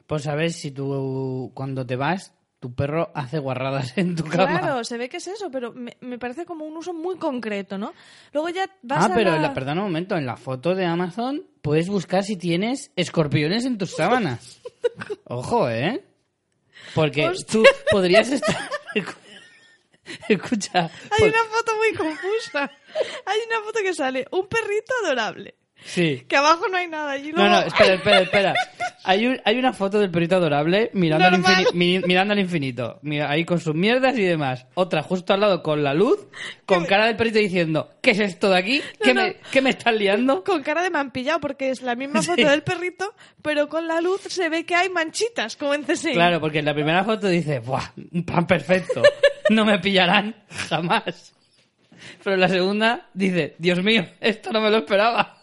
Speaker 1: Pues sabes si tú cuando te vas, tu perro hace guarradas en tu cama.
Speaker 2: claro, se ve que es eso, pero me, me parece como un uso muy concreto, ¿no? Luego ya vas
Speaker 1: Ah,
Speaker 2: a
Speaker 1: pero
Speaker 2: la-
Speaker 1: perdona un momento, en la foto de Amazon puedes buscar si tienes escorpiones en tus sábanas. Ojo, ¿eh? Porque
Speaker 2: Hostia.
Speaker 1: tú podrías estar... Escucha,
Speaker 2: Hay
Speaker 1: por-
Speaker 2: una foto muy confusa. Hay una foto que sale un perrito adorable,
Speaker 1: sí.
Speaker 2: que abajo no hay nada. Y
Speaker 1: No,
Speaker 2: luego...
Speaker 1: no, espera, espera, espera. Hay, un- hay una foto del perrito adorable mirando, al, infini- mi- mirando al infinito. Mira, ahí con sus mierdas y demás. Otra justo al lado con la luz, con cara del perrito diciendo, ¿qué es esto de aquí? ¿Qué,
Speaker 2: No, no.
Speaker 1: Me, ¿Qué me estás liando?
Speaker 2: con cara de mampillado porque es la misma foto
Speaker 1: Sí.
Speaker 2: del perrito, pero con la luz se ve que hay manchitas, como en CSI.
Speaker 1: Claro, porque en la primera foto dice, ¡buah! Un plan perfecto. No me pillarán jamás. Pero en la segunda dice, Dios mío, esto no me lo esperaba.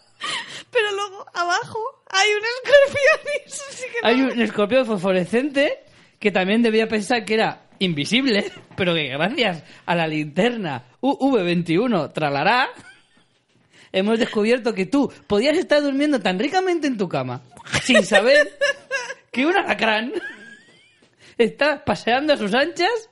Speaker 2: Pero luego abajo hay un escorpión y eso sí que no-
Speaker 1: Hay un escorpión fosforescente que también debía pensar que era invisible, pero que gracias a la linterna UV21 tralará, hemos descubierto que tú podías estar durmiendo tan ricamente en tu cama sin saber que un alacrán está paseando a sus anchas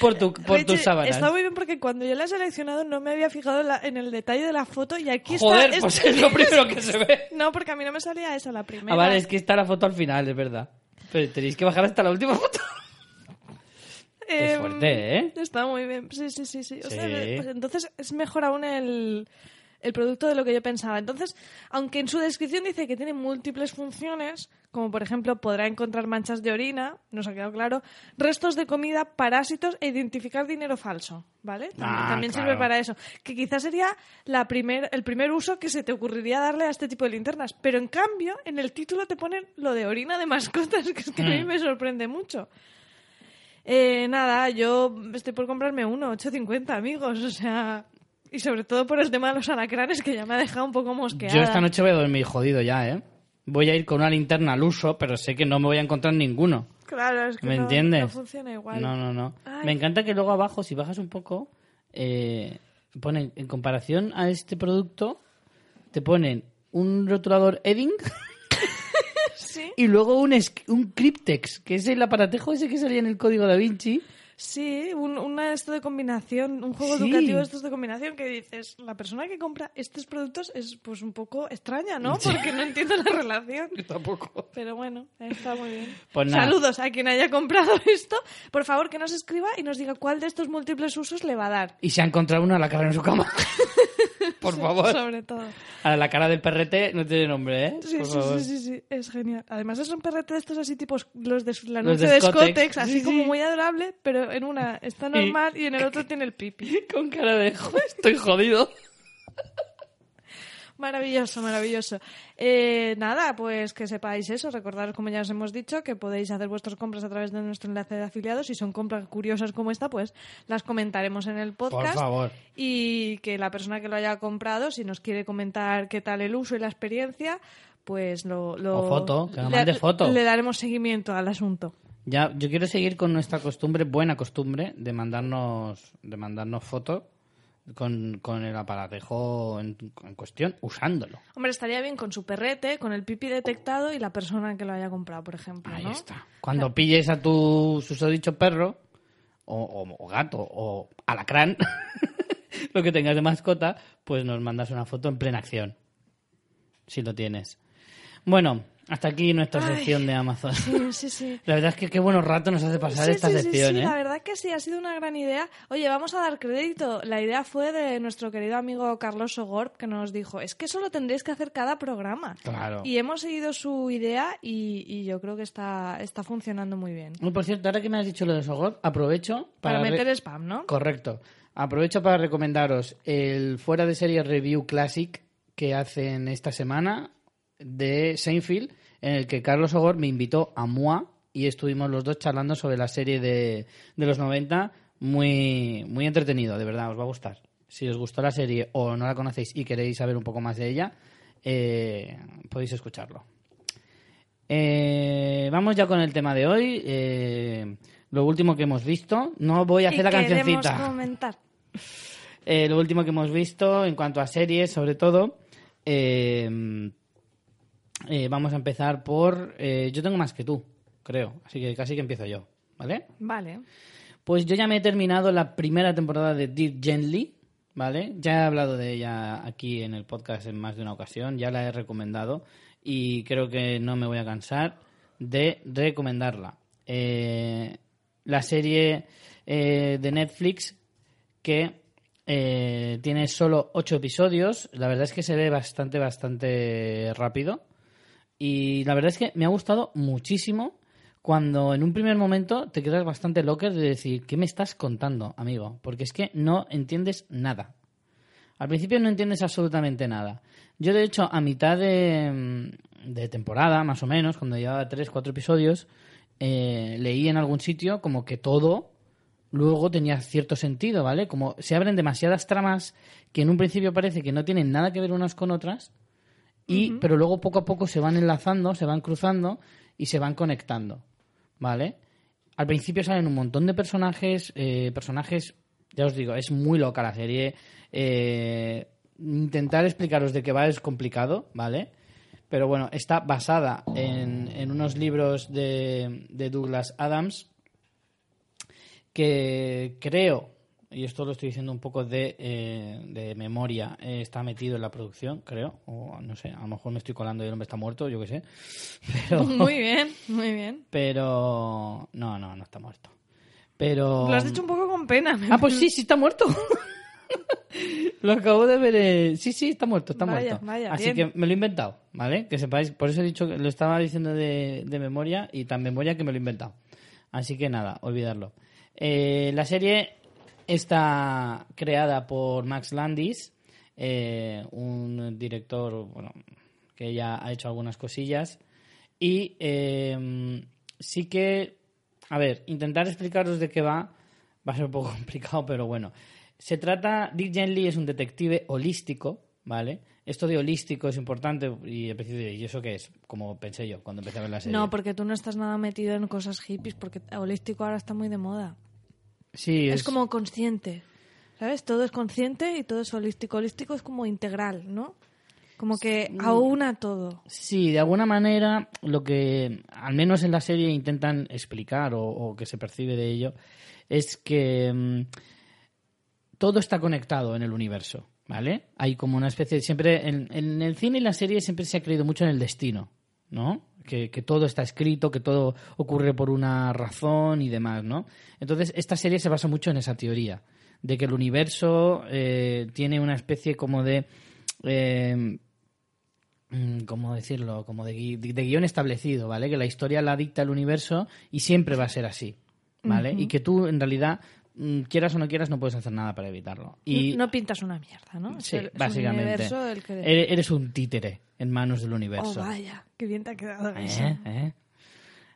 Speaker 1: por, tu, por
Speaker 2: Richie,
Speaker 1: tus sábanas.
Speaker 2: Está muy bien porque cuando yo la he seleccionado no me había fijado en, la- en el detalle de la foto y aquí
Speaker 1: Joder,
Speaker 2: está...
Speaker 1: pues es lo primero que se ve.
Speaker 2: No, porque a mí no me salía esa la primera.
Speaker 1: Ah, vale, es que está la foto al final, es verdad. Pero tenéis que bajar hasta la última foto. Qué
Speaker 2: Em,
Speaker 1: fuerte, ¿eh?
Speaker 2: Está muy bien, sí, sí, sí. sí. O sea, pues entonces es mejor aún el, el producto de lo que yo pensaba. Entonces, aunque en su descripción dice que tiene múltiples funciones, como por ejemplo podrá encontrar manchas de orina, nos ha quedado claro, restos de comida, parásitos e identificar dinero falso, ¿vale? También,
Speaker 1: Ah,
Speaker 2: también
Speaker 1: claro.
Speaker 2: sirve para eso. Que quizás sería la primer, el primer uso que se te ocurriría darle a este tipo de linternas. Pero en cambio, en el título te ponen lo de orina de mascotas, que es que a mí
Speaker 1: Mm.
Speaker 2: me sorprende mucho. Eh, nada, yo estoy por comprarme uno, 8.50, amigos, o sea... Y sobre todo por el tema de los alacranes, que ya me ha dejado un poco mosqueada.
Speaker 1: Yo esta noche voy a dormir jodido ya, ¿eh? Voy a ir con una linterna al uso, pero sé que no me voy a encontrar ninguno.
Speaker 2: Claro, es que
Speaker 1: ¿Me
Speaker 2: no,
Speaker 1: entiendes?
Speaker 2: no funciona igual.
Speaker 1: No, no, no.
Speaker 2: Ay.
Speaker 1: Me encanta que luego abajo, si bajas un poco, eh, ponen, en comparación a este producto, te ponen un rotulador Edding
Speaker 2: Sí,
Speaker 1: y luego un, un Cryptex, que es el aparatejo ese que salía en el código da Vinci.
Speaker 2: Sí, un, una esto de combinación, un juego
Speaker 1: Sí.
Speaker 2: educativo de estos de combinación que dices, la persona que compra estos productos es pues un poco extraña, ¿no? Porque no entiendo la relación.
Speaker 1: Tampoco.
Speaker 2: Pero bueno, está muy bien.
Speaker 1: Pues.
Speaker 2: Saludos a quien haya comprado esto. Por favor, que nos escriba y nos diga cuál de estos múltiples usos le va a dar.
Speaker 1: Y se ha encontrado una a la cara en su cama. Por favor.
Speaker 2: Sobre todo.
Speaker 1: A la cara del perrete no tiene nombre, ¿eh?
Speaker 2: Sí,
Speaker 1: Por
Speaker 2: sí,
Speaker 1: favor.
Speaker 2: sí, sí, sí, es genial. Además es un perrete de estos así tipos los de
Speaker 1: Los
Speaker 2: anuncio
Speaker 1: de
Speaker 2: de.
Speaker 1: Scottex,
Speaker 2: así
Speaker 1: Sí,
Speaker 2: como muy adorable, pero en una está normal y en el otro tiene el pipi.
Speaker 1: Con cara de "Jo, estoy jodido.
Speaker 2: Maravilloso, maravilloso. Eh, nada, pues que sepáis eso. Recordaros, como ya os hemos dicho, que podéis hacer vuestras compras a través de nuestro enlace de afiliados. Si son compras curiosas como esta, pues las comentaremos en el podcast.
Speaker 1: Por favor.
Speaker 2: Y que la persona que lo haya comprado, si nos quiere comentar qué tal el uso y la experiencia, pues lo... lo-
Speaker 1: O foto, que
Speaker 2: le-
Speaker 1: foto.
Speaker 2: Le daremos seguimiento al asunto.
Speaker 1: Ya, yo quiero seguir con nuestra costumbre, buena costumbre, de mandarnos, de mandarnos fotos con, con el aparatejo en, en cuestión, usándolo.
Speaker 2: Hombre, estaría bien con su perrete, con el pipi detectado y la persona que lo haya comprado, por ejemplo,
Speaker 1: Ahí
Speaker 2: ¿no?
Speaker 1: está. Cuando pilles a tu susodicho perro, o, o- o gato, o alacrán, lo que tengas de mascota, pues nos mandas una foto en plena acción. Si lo tienes. Bueno, hasta aquí nuestra
Speaker 2: Ay.
Speaker 1: sección de Amazon.
Speaker 2: Sí, sí, sí.
Speaker 1: La verdad es que qué buenos ratos nos hace pasar
Speaker 2: Sí,
Speaker 1: esta
Speaker 2: sí,
Speaker 1: sección,
Speaker 2: sí,
Speaker 1: ¿eh?
Speaker 2: la verdad que sí, ha sido una gran idea. Oye, vamos a dar crédito. La idea fue de nuestro querido amigo Carlos Sogorb, que nos dijo, es que eso lo tendréis que hacer cada programa.
Speaker 1: Claro.
Speaker 2: Y hemos seguido su idea y, y yo creo que está, está funcionando muy bien.
Speaker 1: Y por cierto, ahora que me has dicho lo de Sogor, aprovecho
Speaker 2: Para,
Speaker 1: para...
Speaker 2: meter spam, ¿no?
Speaker 1: Correcto. Aprovecho para recomendaros el Fuera de Serie Review Classic que hacen esta semana de Seinfeld, en el que Carlos Ogor me invitó a MUA y estuvimos los dos charlando sobre la serie de, de los 90. Muy, muy entretenido, de verdad, os va a gustar. Si os gustó la serie o no la conocéis y queréis saber un poco más de ella, eh, podéis escucharlo. Eh, vamos ya con el tema de hoy. eh, lo último que hemos visto. No voy a hacer
Speaker 2: y
Speaker 1: la cancioncita.
Speaker 2: comentar.
Speaker 1: Eh, lo último que hemos visto en cuanto a series, sobre todo. eh, eh, vamos a empezar por. eh, yo tengo más que tú, creo. Así que casi que empiezo yo. ¿Vale?
Speaker 2: Vale.
Speaker 1: Pues yo ya me he terminado la primera temporada de Deep Gently, ¿vale? Ya he hablado de ella aquí en el podcast en más de una ocasión, ya la he recomendado y creo que no me voy a cansar de recomendarla. Eh, la serie eh, de Netflix que eh, tiene solo ocho episodios, la verdad es que se ve bastante, bastante rápido y la verdad es que me ha gustado muchísimo cuando en un primer momento te quedas bastante locker de decir, ¿qué me estás contando, amigo? Porque es que no entiendes nada. Al principio no entiendes absolutamente nada. Yo, de hecho, a mitad de, mm, temporada, más o menos, cuando llevaba tres, cuatro episodios, eh, leí en algún sitio como que todo luego tenía cierto sentido, ¿vale? Como se abren demasiadas tramas que en un principio parece que no tienen nada que ver unas con otras, y, pero luego poco a poco se van enlazando, se van cruzando y se van conectando, ¿vale? Al principio salen un montón de personajes, eh, personajes, ya os digo, es muy loca la serie. eh, intentar explicaros de qué va es complicado, ¿vale? Pero bueno, está basada en, en unos libros de, de Douglas Adams que creo, y esto lo estoy diciendo un poco de, eh, de memoria, eh, está metido en la producción, creo, o no sé, a lo mejor me estoy colando y el hombre está muerto, yo qué sé. Pero,
Speaker 2: Muy bien, muy bien.
Speaker 1: pero no, no, no está muerto. Pero
Speaker 2: Lo has dicho un poco con pena.
Speaker 1: Ah, pues sí, sí está muerto. lo acabo de ver. eh, Sí, sí, está muerto, está
Speaker 2: Vaya,
Speaker 1: muerto.
Speaker 2: vaya,
Speaker 1: Así
Speaker 2: bien.
Speaker 1: que me lo he inventado, ¿vale? Que sepáis, por eso he dicho que lo estaba diciendo de, de memoria y tan memoria que me lo he inventado. Así que nada, olvidarlo. Eh, la serie está creada por Max Landis, eh, un director, bueno, que ya ha hecho algunas cosillas. Y eh, sí que, a ver, intentar explicaros de qué va va a ser un poco complicado, pero bueno. Se trata, Dick Gently es un detective holístico, ¿vale? Esto de holístico es importante y ¿y eso qué es? Como pensé yo cuando empecé a ver la serie.
Speaker 2: No, porque tú no estás nada metido en cosas hippies, porque holístico ahora está muy de moda.
Speaker 1: Sí,
Speaker 2: Es, como consciente, ¿sabes? Todo es consciente y todo es holístico. Holístico es como integral, ¿no? Como que aúna todo.
Speaker 1: Sí, de alguna manera lo que al menos en la serie intentan explicar o, o que se percibe de ello es que mm, todo está conectado en el universo, ¿vale? Hay como una especie de... Siempre en, en el cine y la serie siempre se ha creído mucho en el destino, ¿no? Que, que todo está escrito, que todo ocurre por una razón y demás, ¿no? Entonces, esta serie se basa mucho en esa teoría, de que el universo eh, tiene una especie como de... eh, mm, ¿cómo decirlo? Como de, gui- de guion establecido, ¿vale? Que la historia la dicta el universo y siempre va a ser así, ¿vale? Y que tú, en realidad, quieras o no quieras, no puedes hacer nada para evitarlo. Y
Speaker 2: no pintas una mierda, ¿no? Es
Speaker 1: sí,
Speaker 2: el- es un
Speaker 1: básicamente.
Speaker 2: que...
Speaker 1: Eres, un títere en manos del
Speaker 2: Oh,
Speaker 1: universo.
Speaker 2: vaya, qué bien te ha quedado eso.
Speaker 1: ¿Eh? ¿Eh?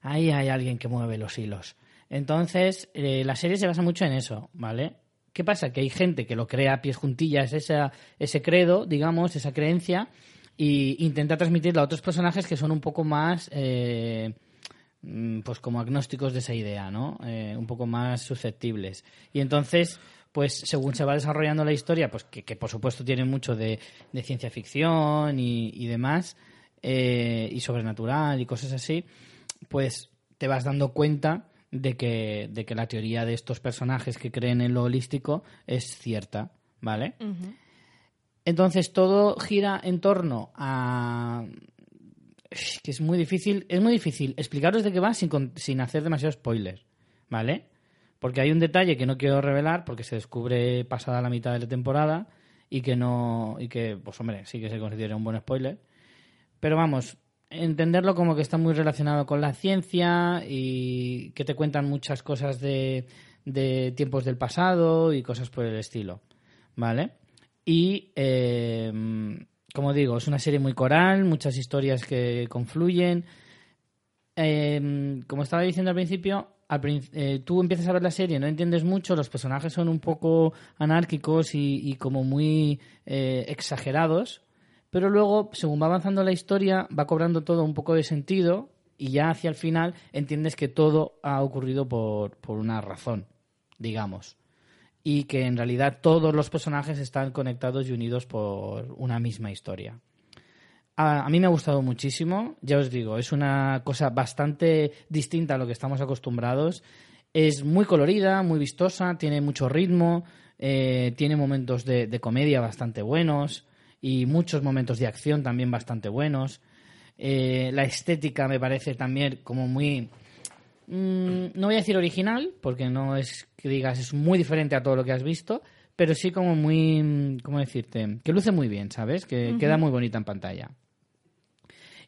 Speaker 1: Ahí hay alguien que mueve los hilos. Entonces, eh, la serie se basa mucho en eso, ¿vale? ¿Qué pasa? Que hay gente que lo crea a pies juntillas, esa, ese credo, digamos, esa creencia, y intenta transmitirlo a otros personajes que son un poco más, eh, mm, pues como agnósticos de esa idea, ¿no? Eh, un poco más susceptibles. Y entonces, pues según se va desarrollando la historia, pues que, que por supuesto tiene mucho de, de ciencia ficción y, y demás, eh, y sobrenatural y cosas así, pues te vas dando cuenta de que, de que la teoría de estos personajes que creen en lo holístico es cierta, ¿vale? Entonces todo gira en torno a que es muy difícil, es muy difícil explicaros de qué va sin, sin hacer demasiado spoiler, ¿vale? Porque hay un detalle que no quiero revelar porque se descubre pasada la mitad de la temporada y que no y que pues hombre, sí que se considera un buen spoiler. Pero vamos, entenderlo como que está muy relacionado con la ciencia y que te cuentan muchas cosas de, de tiempos del pasado y cosas por el estilo, ¿vale? Y, eh, como digo, es una serie muy coral, muchas historias que confluyen. Eh, como estaba diciendo al principio, al eh, tú empiezas a ver la serie, no entiendes mucho, los personajes son un poco anárquicos y, y como muy eh, exagerados, pero luego, según va avanzando la historia, va cobrando todo un poco de sentido y ya hacia el final entiendes que todo ha ocurrido por, por una razón, digamos y que en realidad todos los personajes están conectados y unidos por una misma historia. A, mí me ha gustado muchísimo, ya os digo, es una cosa bastante distinta a lo que estamos acostumbrados. Es muy colorida, muy vistosa, tiene mucho ritmo, eh, tiene momentos de, de comedia bastante buenos y muchos momentos de acción también bastante buenos. Eh, la estética me parece también como muy Mm, no voy a decir original, porque no es que digas es muy diferente a todo lo que has visto, pero sí como muy, mm, ¿cómo decirte? Que luce muy bien, ¿sabes? Que queda muy bonita en pantalla.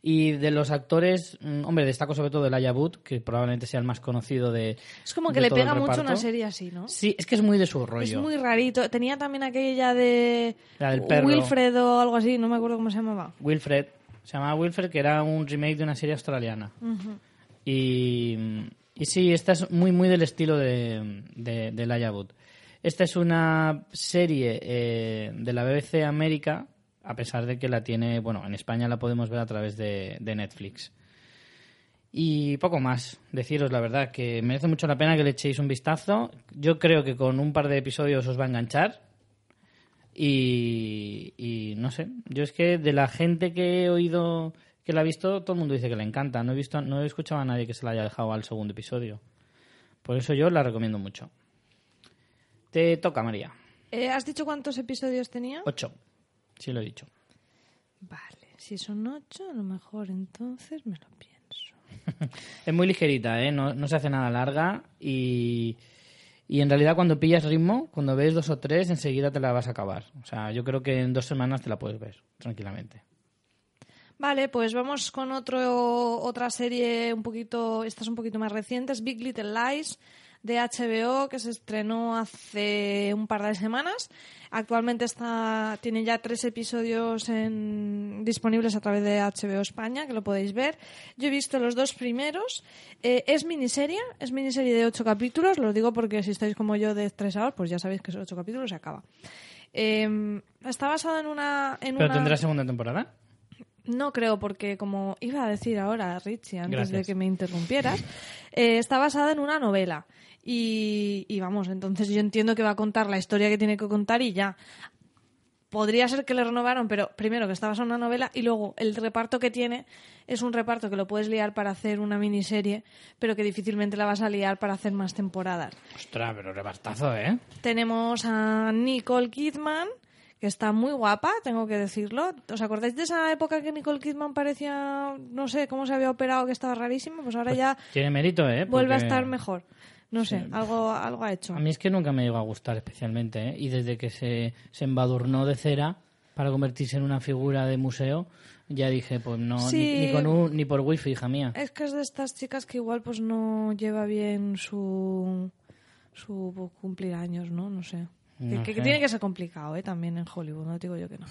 Speaker 1: Y de los actores, mm, hombre, destaco sobre todo el Ayabut, que probablemente sea el más conocido de.
Speaker 2: Es como que le pega mucho una serie así, ¿no?
Speaker 1: Sí, es que es muy de su rollo.
Speaker 2: Es muy rarito. Tenía también aquella de
Speaker 1: La del perro.
Speaker 2: Wilfred o algo así, no me acuerdo cómo se llamaba.
Speaker 1: Wilfred. Se llamaba Wilfred, que era un remake de una serie australiana. Y, y sí, esta es muy, muy del estilo de, de, de. Esta es una serie eh, de la BBC América, a pesar de que la tiene, bueno, en España la podemos ver a través de, de Netflix. Y poco más, deciros la verdad, que merece mucho la pena que le echéis un vistazo. Yo creo que con un par de episodios os va a enganchar. Y no sé, yo es que de la gente que he oído que la ha visto, todo el mundo dice que le encanta. No he visto, no he escuchado a nadie que se la haya dejado al segundo episodio. Por eso yo la recomiendo mucho. Te toca, María.
Speaker 2: Eh, ¿Has dicho cuántos episodios tenía?
Speaker 1: Ocho. Sí lo he dicho.
Speaker 2: Vale, si son ocho, a lo mejor entonces me lo pienso.
Speaker 1: Es muy ligerita, ¿eh? No, no se hace nada larga y, y en realidad cuando pillas ritmo, cuando ves dos o tres, enseguida te la vas a acabar. O sea, yo creo que en dos semanas te la puedes ver tranquilamente.
Speaker 2: Vale, pues vamos con otro, otra serie un poquito, esta es un poquito más reciente, es Big Little Lies de HBO que se estrenó hace un par de semanas. Actualmente está, tiene ya tres episodios en- disponibles a través de HBO España, que lo podéis ver. Yo he visto los dos primeros. Eh, es miniserie, es miniserie de ocho capítulos, lo digo porque si estáis como yo de estresados, pues ya sabéis que son ocho capítulos y se acaba. Eh, está basada en una... En
Speaker 1: ¿Pero
Speaker 2: una...
Speaker 1: tendrá segunda temporada?
Speaker 2: No creo, porque como iba a decir ahora, Richie, antes de que me interrumpieras, eh, está basada en una novela. Y, y vamos, entonces yo entiendo que va a contar la historia que tiene que contar y ya. Podría ser que le renovaron, pero primero que está basada en una novela y luego el reparto que tiene es un reparto que lo puedes liar para hacer una miniserie, pero que difícilmente la vas a liar para hacer más temporadas.
Speaker 1: Ostras, pero repartazo, ¿eh?
Speaker 2: Tenemos a Nicole Kidman, que está muy guapa, tengo que decirlo. ¿Os acordáis de esa época que Nicole Kidman parecía, no sé, cómo se había operado, que estaba rarísimo? Pues ahora ya
Speaker 1: Tiene mérito, ¿eh?
Speaker 2: vuelve a estar mejor. No sé, algo, algo ha hecho.
Speaker 1: A mí es que nunca me llegó a gustar especialmente, ¿eh? Y desde que se, se embadurnó de cera para convertirse en una figura de museo, ya dije, pues no, ni- ni, con un, ni por wifi, hija mía.
Speaker 2: Es que es de estas chicas que igual pues no lleva bien su, su cumplir años, ¿no? No sé. Que,
Speaker 1: No
Speaker 2: que tiene que ser complicado, ¿eh? También en Hollywood, no digo yo que no.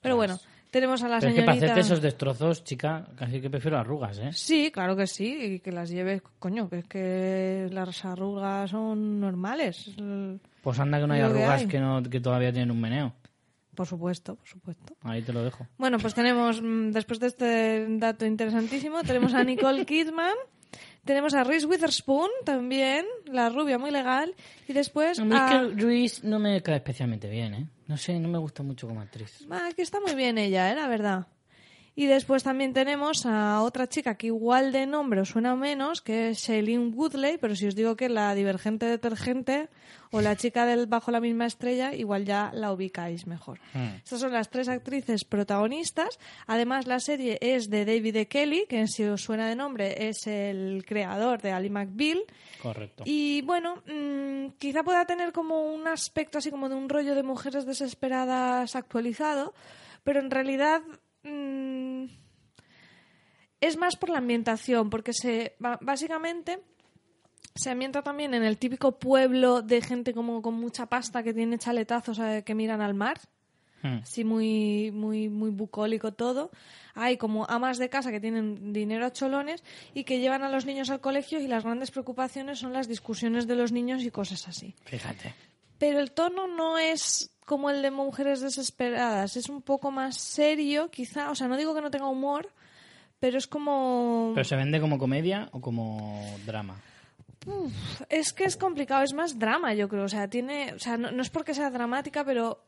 Speaker 2: Pero bueno, tenemos a la
Speaker 1: Pero es que para
Speaker 2: señorita...
Speaker 1: hacerte esos destrozos, chica, casi que prefiero arrugas, ¿eh?
Speaker 2: Sí, claro que sí, y que las lleves, coño, que es que las arrugas son normales.
Speaker 1: Pues anda que no hay
Speaker 2: Lo que
Speaker 1: arrugas
Speaker 2: hay.
Speaker 1: que, no, que todavía tienen un meneo.
Speaker 2: Por supuesto, por supuesto.
Speaker 1: Ahí te lo dejo.
Speaker 2: Bueno, pues tenemos, mm, después de este dato interesantísimo, tenemos a Nicole Kidman, Tenemos a Reese Witherspoon también, la rubia muy legal. Y después
Speaker 1: A mí es
Speaker 2: a...
Speaker 1: que Ruiz no me cae especialmente bien, ¿eh? No sé, no me gusta mucho como actriz.
Speaker 2: Ah, que está muy bien ella, ¿eh? la verdad. Y después también tenemos a otra chica que igual de nombre os suena menos, que es Shailene Woodley, pero si os digo que la divergente detergente o la chica del Bajo la misma estrella, igual ya la ubicáis mejor. Estas son las tres actrices protagonistas. Además, la serie es de David E. Kelly, que si os suena de nombre es el creador de Ali McBeal.
Speaker 1: Correcto.
Speaker 2: Y bueno, mm, quizá pueda tener como un aspecto así como de un rollo de mujeres desesperadas actualizado, pero en realidad mm, es más por la ambientación, porque se básicamente se ambienta también en el típico pueblo de gente como con mucha pasta que tiene chaletazos eh, que miran al mar
Speaker 1: Hmm.
Speaker 2: así muy, muy, muy bucólico todo. Hay como amas de casa que tienen dinero a cholones y que llevan a los niños al colegio y las grandes preocupaciones son las discusiones de los niños y cosas así.
Speaker 1: Fíjate.
Speaker 2: Pero el tono no es como el de Mujeres Desesperadas, es un poco más serio, quizá. O sea, no digo que no tenga humor, pero es como...
Speaker 1: ¿Pero se vende como comedia o como drama?
Speaker 2: Es que es complicado, es más drama, yo creo. O sea, tiene... O sea, no, no es porque sea dramática, pero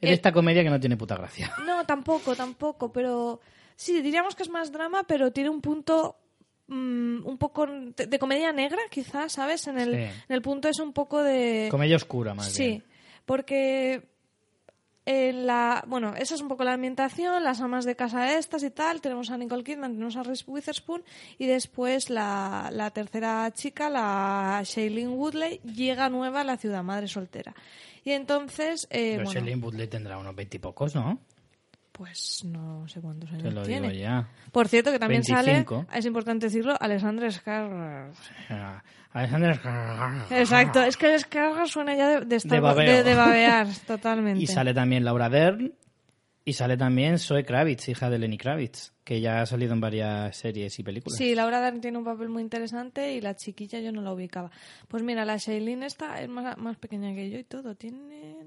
Speaker 1: Es de esta comedia que no tiene puta gracia.
Speaker 2: No, tampoco, tampoco, pero sí, diríamos que es más drama, pero tiene un punto mm, un poco de, de comedia negra, quizás, ¿sabes? En el,
Speaker 1: Sí.
Speaker 2: en el punto es un poco de...
Speaker 1: Comedia oscura, más
Speaker 2: Sí,
Speaker 1: bien.
Speaker 2: porque en la, bueno, esa es un poco la ambientación, las amas de casa estas y tal, tenemos a Nicole Kidman, tenemos a Reese Witherspoon y después la, la tercera chica, la Shailene Woodley, llega nueva a la ciudad, madre soltera. Y entonces, eh,
Speaker 1: Pero
Speaker 2: bueno,
Speaker 1: Shailene Woodley tendrá unos veintipocos, ¿no?
Speaker 2: pues no sé cuántos
Speaker 1: Te
Speaker 2: años
Speaker 1: lo
Speaker 2: tiene.
Speaker 1: digo ya.
Speaker 2: Por cierto, que también
Speaker 1: 25.
Speaker 2: sale, es importante decirlo, Alexandre Skarsgård.
Speaker 1: Alexander
Speaker 2: Exacto, es que el Skarsgård suena ya de, de, estar-
Speaker 1: De babeo.
Speaker 2: de- de babear, totalmente.
Speaker 1: Y sale también Laura Dern y sale también Zoe Kravitz, hija de Lenny Kravitz, que ya ha salido en varias series y películas.
Speaker 2: Sí, Laura Dern tiene un papel muy interesante y la chiquilla yo no la ubicaba. Pues mira, la Shailene esta es más, más pequeña que yo y todo. Tiene...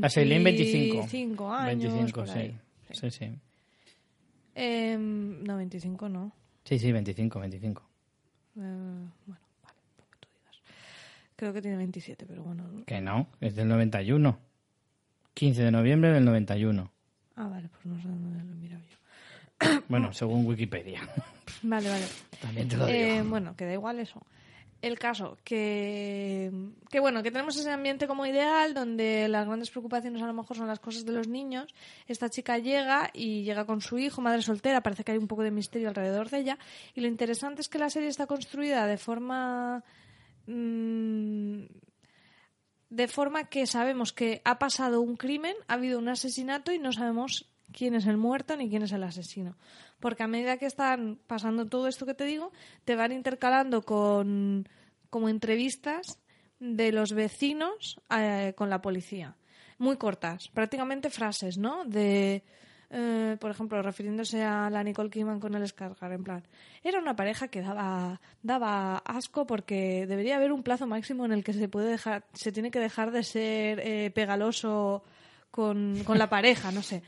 Speaker 1: La Shailene 25.
Speaker 2: 25 años.
Speaker 1: 25,
Speaker 2: por ahí.
Speaker 1: sí. Sí, sí.
Speaker 2: Em, no, 25 no.
Speaker 1: Sí, sí, 25, 25.
Speaker 2: Eh, bueno, vale, lo que tú digas. Creo que tiene 27, pero bueno. ¿no?
Speaker 1: Que no, es del 91. 15 de noviembre del 91.
Speaker 2: Ah, vale, pues no sé dónde lo he mirado yo.
Speaker 1: Bueno, según Wikipedia.
Speaker 2: Vale, vale.
Speaker 1: También te lo
Speaker 2: Eh,
Speaker 1: digo.
Speaker 2: bueno, que da igual eso. El caso, que, que bueno, que tenemos ese ambiente como ideal donde las grandes preocupaciones a lo mejor son las cosas de los niños. Esta chica llega y llega con su hijo, madre soltera, parece que hay un poco de misterio alrededor de ella. Y lo interesante es que la serie está construida de forma... mm, de forma que sabemos que ha pasado un crimen, ha habido un asesinato y no sabemos quién es el muerto ni quién es el asesino. Porque a medida que están pasando todo esto que te digo, te van intercalando con como entrevistas de los vecinos eh, con la policía. Muy cortas, prácticamente frases, ¿no? De, eh, por ejemplo, refiriéndose a la Nicole Kidman con el Skarsgård, en plan, era una pareja que daba, daba asco porque debería haber un plazo máximo en el que se puede dejar, se tiene que dejar de ser eh, pegaloso con, con la pareja, no sé.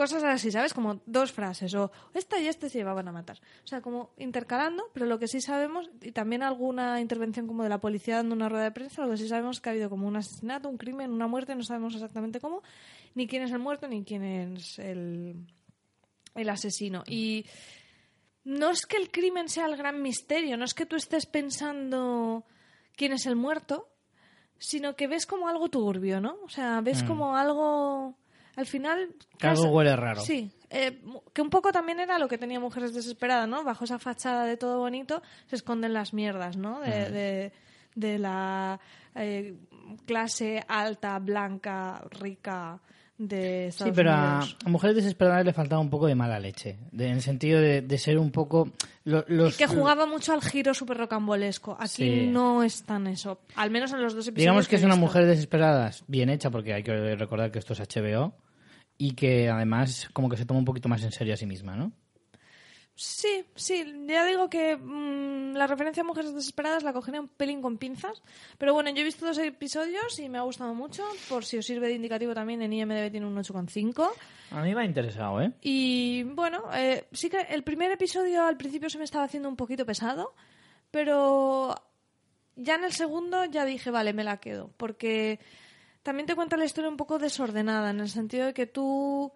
Speaker 2: Cosas así, ¿sabes? Como dos frases, o esta y este se llevaban a matar. O sea, como intercalando, pero lo que sí sabemos, y también alguna intervención como de la policía dando una rueda de prensa, lo que sí sabemos es que ha habido como un asesinato, un crimen, una muerte, no sabemos exactamente cómo, ni quién es el muerto, ni quién es el, el asesino. Y no es que el crimen sea el gran misterio, no es que tú estés pensando quién es el muerto, sino que ves como algo turbio, ¿no? O sea, ves como algo... Al final...
Speaker 1: Que algo huele raro.
Speaker 2: Sí, eh, que un poco también era lo que tenía Mujeres Desesperadas, ¿no? Bajo esa fachada de todo bonito se esconden las mierdas, ¿no? De, de, de la eh, clase alta, blanca, rica de
Speaker 1: Sí, pero a, Mujeres Desesperadas le faltaba un poco de mala leche. de- en el sentido de, de ser un poco... lo- los,
Speaker 2: que jugaba mucho al giro súper rocambolesco. Aquí
Speaker 1: Sí.
Speaker 2: no es tan eso. Al menos en los dos episodios.
Speaker 1: Digamos que es una mujer desesperadas bien hecha, porque hay que recordar que esto es HBO, y que además como que se toma un poquito más en serio a sí misma, ¿no?
Speaker 2: Sí, sí, ya digo que mm, la referencia a Mujeres Desesperadas la cogería un pelín con pinzas, pero bueno, yo he visto dos episodios y me ha gustado mucho, por si os sirve de indicativo también en IMDB tiene un 8,5
Speaker 1: A mí me ha interesado, ¿eh?
Speaker 2: y bueno, eh, sí que el primer episodio al principio se me estaba haciendo un poquito pesado, pero ya en el segundo ya dije, vale, me la quedo, porque también te cuenta la historia un poco desordenada, en el sentido de que tú,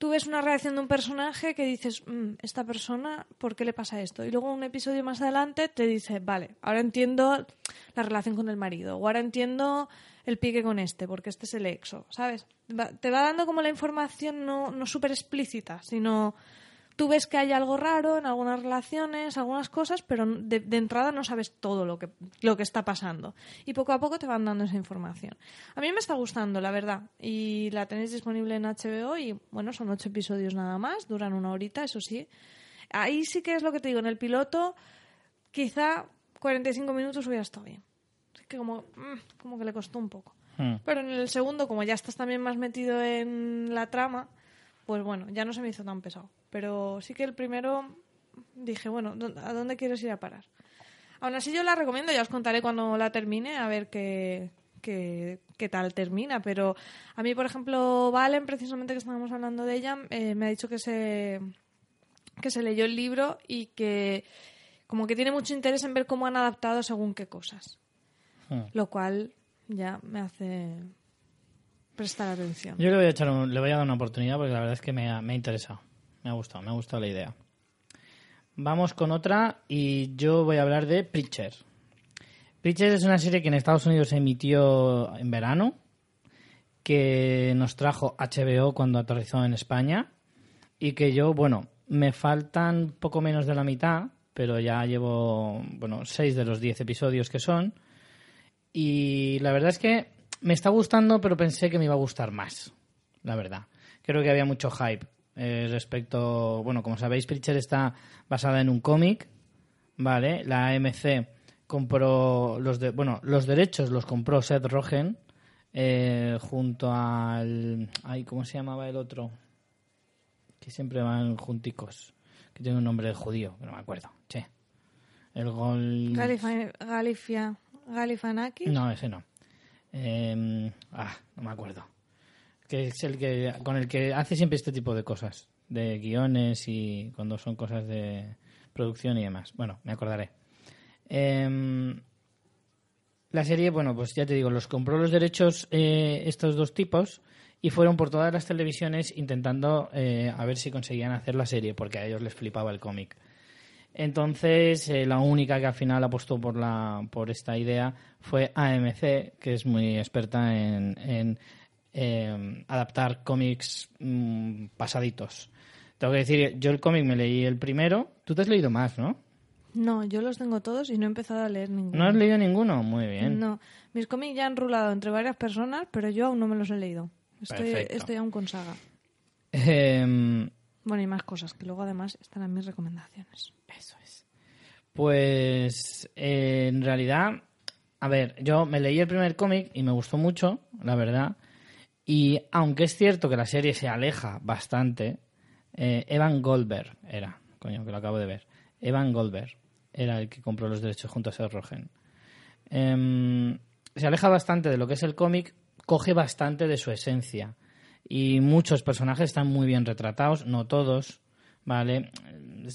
Speaker 2: tú ves una reacción de un personaje que dices, "Mm, esta persona, ¿por qué le pasa esto? Y luego un episodio más adelante te dice, vale, ahora entiendo la relación con el marido, o ahora entiendo el pique con este, porque este es el exo, ¿sabes? Te va dando como la información no, no súper explícita, sino tú ves que hay algo raro en algunas relaciones, algunas cosas, pero de, de entrada no sabes todo lo que, lo que está pasando. Y poco a poco te van dando esa información. A mí me está gustando, la verdad. Y la tenéis disponible en HBO y, bueno, son ocho episodios nada más, duran una horita, eso sí. Ahí sí que es lo que te digo, en el piloto quizá 45 minutos hubiera estado bien. Es que como, mm, como que le costó un poco.
Speaker 1: Hmm.
Speaker 2: Pero en el segundo, como ya estás también más metido en la trama, pues bueno, ya no se me hizo tan pesado. Pero sí que el primero dije, bueno, ¿dó- ¿a dónde quieres ir a parar? Aún así yo la recomiendo, ya os contaré cuando la termine, a ver qué, qué, qué tal termina. Pero a mí, por ejemplo, Valen, precisamente que estábamos hablando de ella, eh, me ha dicho que se, que se leyó el libro y que como que tiene mucho interés en ver cómo han adaptado según qué cosas.
Speaker 1: Hmm.
Speaker 2: Lo cual ya me hace prestar atención.
Speaker 1: Yo le voy a echar un- le voy a dar una oportunidad porque la verdad es que me ha, me ha interesado. Me ha gustado, me ha gustado la idea. Vamos con otra y yo voy a hablar de Preacher. Preacher es una serie que en Estados Unidos se emitió en verano, que nos trajo HBO cuando aterrizó en España y que yo, bueno, me faltan poco menos de la mitad, pero ya llevo, bueno, seis de los diez episodios que son. Y la verdad es que me está gustando, pero pensé que me iba a gustar más, la verdad. Creo que había mucho hype eh, respecto, bueno, como sabéis, Preacher está basada en un cómic, ¿vale? La AMC compró los de, bueno, los derechos los compró Seth Rogen eh, junto al, ay, ¿cómo se llamaba el otro? Que siempre van junticos, que tiene un nombre de judío, que no me acuerdo. Che. El gol
Speaker 2: Galifia,
Speaker 1: no, ese no. Eh, ah, no me acuerdo. Que es el que con el que hace siempre este tipo de cosas, de guiones y cuando son cosas de producción y demás. Bueno, me acordaré. Em, la serie, bueno, pues ya te digo, los compró los derechos eh, estos dos tipos y fueron por todas las televisiones intentando eh, a ver si conseguían hacer la serie, porque a ellos les flipaba el cómic. Entonces, eh, la única que al final apostó por, la, por esta idea fue AMC, que es muy experta en, en, eh, adaptar cómics mm, pasaditos. Tengo que decir, yo el cómic me leí el primero. Tú te has leído más, ¿no?
Speaker 2: No, yo los tengo todos y no he empezado a leer ninguno.
Speaker 1: ¿No has leído ninguno? Muy bien.
Speaker 2: No, mis cómics ya han rulado entre varias personas, pero yo aún no me los he leído. Estoy,
Speaker 1: Perfecto.
Speaker 2: estoy aún con saga.
Speaker 1: Em,
Speaker 2: Bueno, y más cosas que luego además están en mis recomendaciones.
Speaker 1: Eso es. Pues eh, en realidad, a ver, yo me leí el primer cómic y me gustó mucho, la verdad. Y aunque es cierto que la serie se aleja bastante, eh, Evan Goldberg era, coño, que lo acabo de ver. Evan Goldberg era el que compró los derechos junto a Seth Rogen. Em, se aleja bastante de lo que es el cómic, coge bastante de su esencia. Y muchos personajes están muy bien retratados, no todos, ¿vale?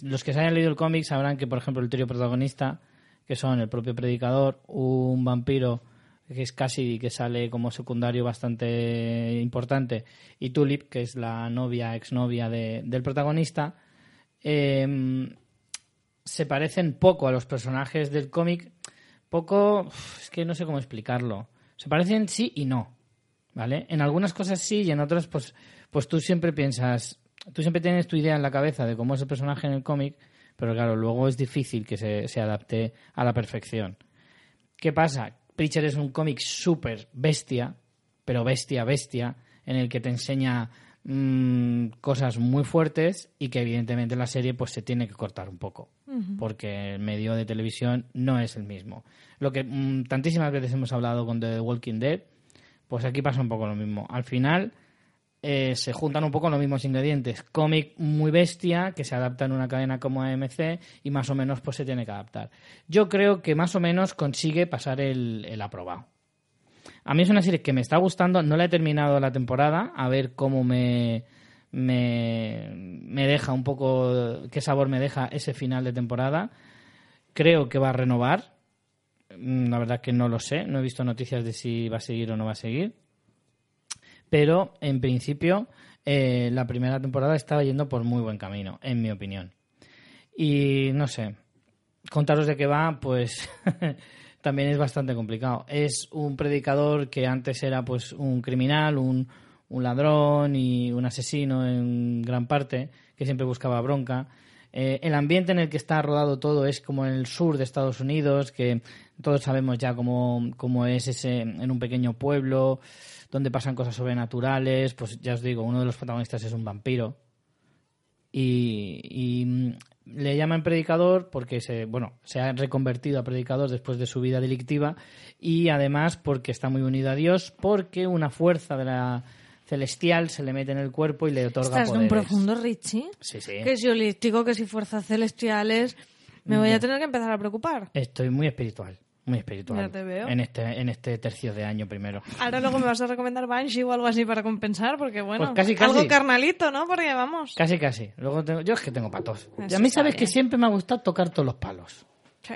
Speaker 1: Los que se hayan leído el cómic sabrán que, por ejemplo, el trío protagonista, que son el propio Predicador, un vampiro que es casi que sale como secundario bastante importante, y Tulip, que es la novia, exnovia de, del protagonista, em, se parecen poco a los personajes del cómic. Poco, es que no sé cómo explicarlo. Se parecen sí y no, ¿vale? En algunas cosas sí y en otras, pues, pues tú siempre piensas, tú siempre tienes tu idea en la cabeza de cómo es el personaje en el cómic, pero claro, luego es difícil que se, se adapte a la perfección. ¿Qué pasa? Preacher es un cómic súper bestia, pero bestia, bestia, en el que te enseña mm, cosas muy fuertes y que evidentemente la serie pues se tiene que cortar un poco, porque el medio de televisión no es el mismo. Lo que mm, tantísimas veces hemos hablado con The Walking Dead, pues aquí pasa un poco lo mismo. Al final, eh, se juntan un poco los mismos ingredientes. Cómic muy bestia, que se adapta en una cadena como AMC y más o menos pues se tiene que adaptar. Yo creo que más o menos consigue pasar el, el aprobado. A mí es una serie que me está gustando, no la he terminado la temporada, a ver cómo me, me, me deja un poco, qué sabor me deja ese final de temporada. Creo que va a renovar, Mm, la verdad que no lo sé, no he visto noticias de si va a seguir o no va a seguir. Pero en principio eh, la primera temporada estaba yendo por muy buen camino, en mi opinión. Y no sé, contaros de qué va, pues también es bastante complicado. Es un predicador que antes era pues un criminal, un, un ladrón y un asesino en gran parte, que siempre buscaba bronca. Eh, el ambiente en el que está rodado todo es como en el sur de Estados Unidos, que todos sabemos ya cómo, cómo es ese en un pequeño pueblo, donde pasan cosas sobrenaturales. Pues ya os digo, uno de los protagonistas es un vampiro. Y, y, mm, le llaman predicador porque se, bueno, se ha reconvertido a predicador después de su vida delictiva y además porque está muy unido a Dios, porque una fuerza de la celestial se le mete en el cuerpo y le otorga
Speaker 2: Estás de un profundo, Richie.
Speaker 1: Sí, sí.
Speaker 2: Que si holístico, que si fuerzas celestiales. Me voy a tener que empezar a preocupar.
Speaker 1: Estoy muy espiritual, muy espiritual.
Speaker 2: Ya te veo.
Speaker 1: En este, en este tercio de año primero.
Speaker 2: Ahora luego me vas a recomendar Banshee o algo así para compensar, porque bueno,
Speaker 1: Pues casi, casi.
Speaker 2: algo carnalito, ¿no? Porque vamos.
Speaker 1: Casi, casi. Luego tengo- yo es que tengo patos. Y a mí sabes que siempre me ha gustado tocar todos los palos.
Speaker 2: Sí,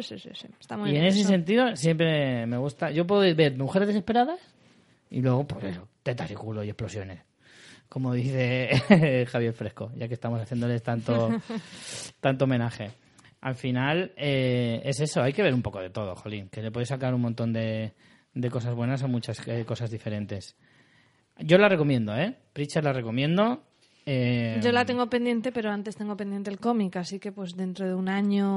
Speaker 2: sí, sí, sí, sí. Está muy
Speaker 1: y
Speaker 2: bien
Speaker 1: en ese sentido siempre me gusta. Yo puedo ver mujeres desesperadas y luego, pues eso, tetas y culo y explosiones. Como dice Javier Fresco, ya que estamos haciéndoles tanto, tanto homenaje. Al final eh, es eso, hay que ver un poco de todo, Jolín, que le puedes sacar un montón de, de cosas buenas a muchas eh, cosas diferentes. Yo la recomiendo, ¿eh? Preacher la recomiendo. Eh,
Speaker 2: Yo la tengo pendiente, pero antes tengo pendiente el cómic, así que pues dentro de un año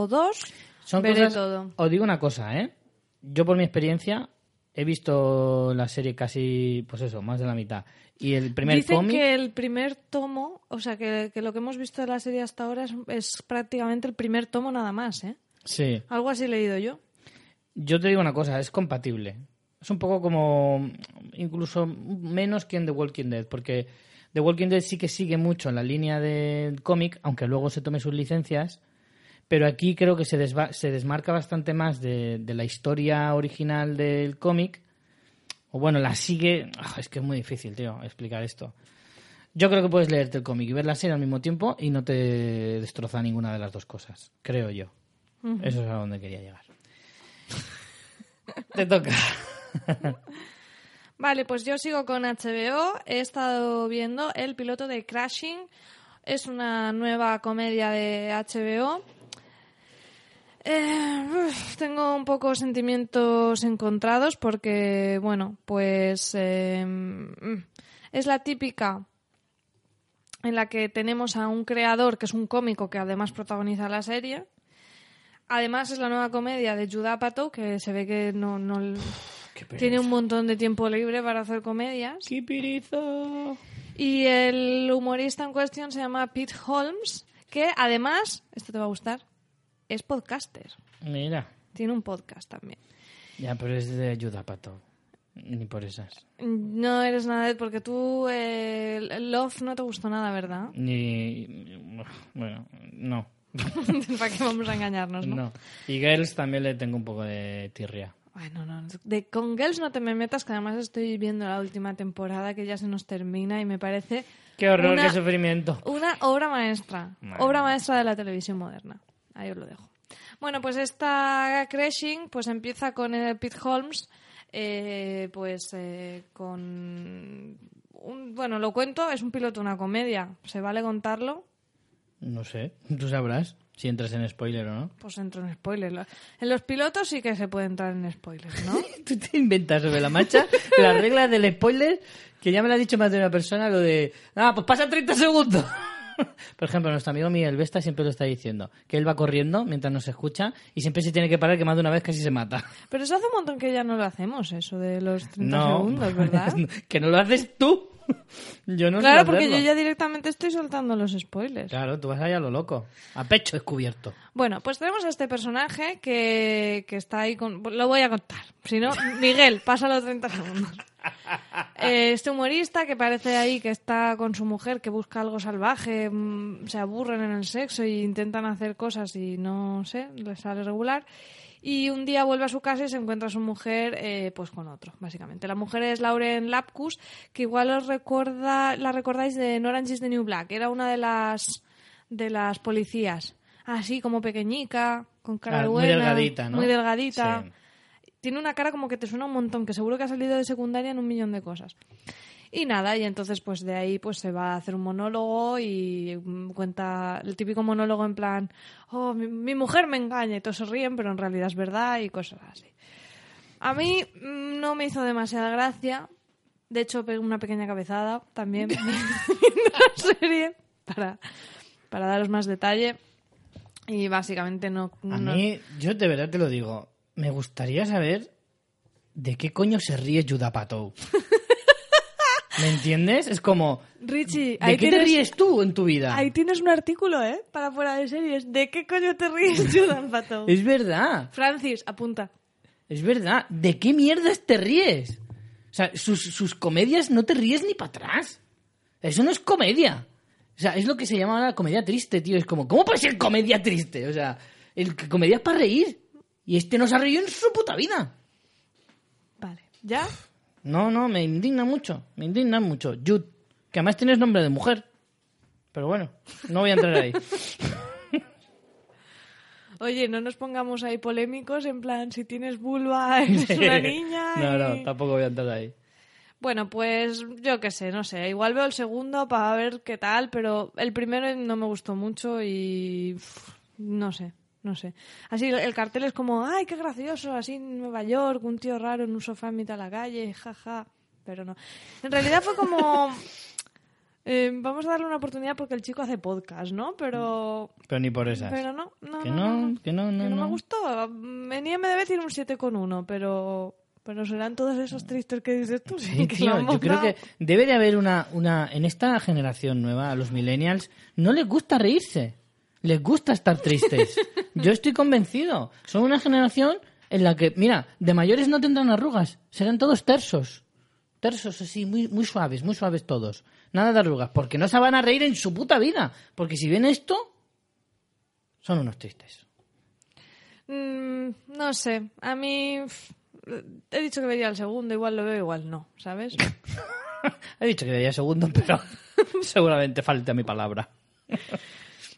Speaker 2: o dos
Speaker 1: Son
Speaker 2: veré
Speaker 1: cosas-
Speaker 2: todo.
Speaker 1: Os digo una cosa, ¿eh? Yo por mi experiencia he visto la serie casi, pues eso, más de la mitad. Y el primer
Speaker 2: Dicen
Speaker 1: cómic...
Speaker 2: que el primer tomo, o sea, que, que lo que hemos visto de la serie hasta ahora es, es prácticamente el primer tomo nada más, ¿eh?
Speaker 1: Sí.
Speaker 2: Algo así he leído yo.
Speaker 1: Yo te digo una cosa, es compatible. Es un poco como incluso menos que en The Walking Dead, porque The Walking Dead sí que sigue mucho en la línea del cómic, aunque luego se tome sus licencias, pero aquí creo que se, desva- se desmarca bastante más de, de la historia original del cómic, o bueno, la sigue... Ah, es que es muy difícil, tío, explicar esto. Yo creo que puedes leerte el cómic y ver la serie al mismo tiempo y no te destroza ninguna de las dos cosas, creo yo. Eso es a donde quería llegar. Te toca.
Speaker 2: Vale, pues yo sigo con HBO. He estado viendo el piloto de Crashing. Es una nueva comedia de HBO. Eh, tengo un poco sentimientos encontrados porque, bueno, pues eh, mm, es la típica en la que tenemos a un creador que es un cómico que además protagoniza la serie. Además es la nueva comedia de Judd Apatow que se ve que no, no tiene un montón de tiempo libre para hacer comedias.
Speaker 1: ¡Qué pirizo!
Speaker 2: Y el humorista en cuestión se llama Pete Holmes, que además, esto te va a gustar, es podcaster.
Speaker 1: Mira.
Speaker 2: Tiene un podcast también.
Speaker 1: Ya, pero es de ayuda, pato. Ni por esas.
Speaker 2: No eres nada de... Porque tú, eh, Love no te gustó nada, ¿verdad?
Speaker 1: Ni. Bueno, no.
Speaker 2: ¿Para qué vamos a engañarnos, no?
Speaker 1: No. Y Girls también le tengo un poco de tirria.
Speaker 2: Bueno, no, de, con Girls no te me metas, que además estoy viendo la última temporada que ya se nos termina y me parece
Speaker 1: ¡Qué horror,
Speaker 2: Una-
Speaker 1: qué sufrimiento!
Speaker 2: Una obra maestra.
Speaker 1: Madre
Speaker 2: obra maestra de la televisión moderna. Ahí os lo dejo. Bueno, pues esta Crashing pues empieza con el Pete Holmes, eh, pues eh, con... Un, bueno, lo cuento, es un piloto, una comedia. ¿Se vale contarlo?
Speaker 1: No sé, tú sabrás si entras en spoiler o no.
Speaker 2: Pues entro en spoilers. Lo- En los pilotos sí que se puede entrar en spoilers, ¿no?
Speaker 1: Tú te inventas sobre la marcha las reglas del spoiler, que ya me lo ha dicho más de una persona, lo de, ah, pues pasa 30 segundos. Por ejemplo, nuestro amigo Miguel Vesta siempre lo está diciendo, que él va corriendo mientras nos escucha y siempre se tiene que parar, que más de una vez casi se mata.
Speaker 2: Pero eso hace un montón que ya no lo hacemos, eso de los 30 segundos, ¿verdad?
Speaker 1: que no lo haces tú. Yo no
Speaker 2: claro, porque
Speaker 1: hacerlo.
Speaker 2: yo ya directamente estoy soltando los spoilers.
Speaker 1: Claro, tú vas allá a lo loco. A pecho descubierto.
Speaker 2: Bueno, pues tenemos a este personaje que, que está ahí con... Lo voy a contar. Si no, Miguel, pasa los 30 segundos. Eh, este humorista que parece ahí que está con su mujer, que busca algo salvaje, mm, se aburren en el sexo y intentan hacer cosas y no sé, les sale regular. Y un día vuelve a su casa y se encuentra a su mujer eh, pues con otro, básicamente. La mujer es Lauren Lapkus, que igual os recuerda, la recordáis de No Orange is the New Black. Era una de las, de las policías. Así como pequeñica, con cara
Speaker 1: Ah, muy
Speaker 2: buena.
Speaker 1: delgadita, ¿no?
Speaker 2: Muy delgadita.
Speaker 1: Sí.
Speaker 2: Tiene una cara como que te suena un montón, que seguro que ha salido de secundaria en un millón de cosas. Y nada, y entonces pues de ahí pues se va a hacer un monólogo y mm, cuenta el típico monólogo en plan, oh, mi, mi mujer me engaña y todos se ríen, pero en realidad es verdad y cosas así. A mí mm, no me hizo demasiada gracia. De hecho, pegué una pequeña cabezada también la serie para, para daros más detalle. Y básicamente no...
Speaker 1: A
Speaker 2: no-
Speaker 1: mí, yo de verdad te lo digo, me gustaría saber de qué coño se ríe Judah Patou. ¿Me entiendes? Es como,
Speaker 2: Richie,
Speaker 1: ¿de qué te ríes tú en tu vida?
Speaker 2: Ahí tienes un artículo, ¿eh? Para fuera de series. ¿De qué coño te ríes, Judan Pato?
Speaker 1: Es verdad,
Speaker 2: Francis, apunta.
Speaker 1: es verdad. ¿De qué mierdas te ríes? O sea, sus, sus comedias no te ríes ni para atrás. Eso no es comedia. O sea, es lo que se llama la comedia triste, tío. Es como, ¿cómo puede ser comedia triste? O sea, el que comedia es para reír. Y este no se ha reído en su puta vida.
Speaker 2: Vale, ¿ya?
Speaker 1: No, no, me indigna mucho. Me indigna mucho. Jude, que además tienes nombre de mujer. Pero bueno, no voy a entrar ahí.
Speaker 2: Oye, no nos pongamos ahí polémicos en plan, si tienes vulva eres una niña.
Speaker 1: No, no, tampoco voy a entrar ahí.
Speaker 2: Bueno, pues yo qué sé, no sé. Igual veo el segundo para ver qué tal, pero el primero no me gustó mucho y no sé, no sé. Así el cartel es como, ay, qué gracioso, así en Nueva York, un tío raro en un sofá en mitad de la calle, jaja. Pero no. En realidad fue como, eh, vamos a darle una oportunidad porque el chico hace podcast, ¿no? Pero,
Speaker 1: Pero ni por esas.
Speaker 2: pero no, no,
Speaker 1: Que
Speaker 2: no,
Speaker 1: no, que no, no,
Speaker 2: que no
Speaker 1: no.
Speaker 2: me gustó. En IMDB tiene un 7 con 1, pero, pero serán todos esos tristes que dices tú.
Speaker 1: Sí,
Speaker 2: que
Speaker 1: tío, yo creo que debe de haber una, una... En esta generación nueva, a los millennials, no les gusta reírse. Les gusta estar tristes. Yo estoy convencido. Son una generación en la que, mira, de mayores no tendrán arrugas. Serán todos tersos. Tersos así, muy, muy suaves, muy suaves todos. Nada de arrugas, porque no se van a reír en su puta vida. Porque si ven esto, son unos tristes.
Speaker 2: Mm, no sé, a mí he dicho que vería el segundo, igual lo veo, igual no, ¿sabes?
Speaker 1: He dicho que vería segundo, pero seguramente falta mi palabra.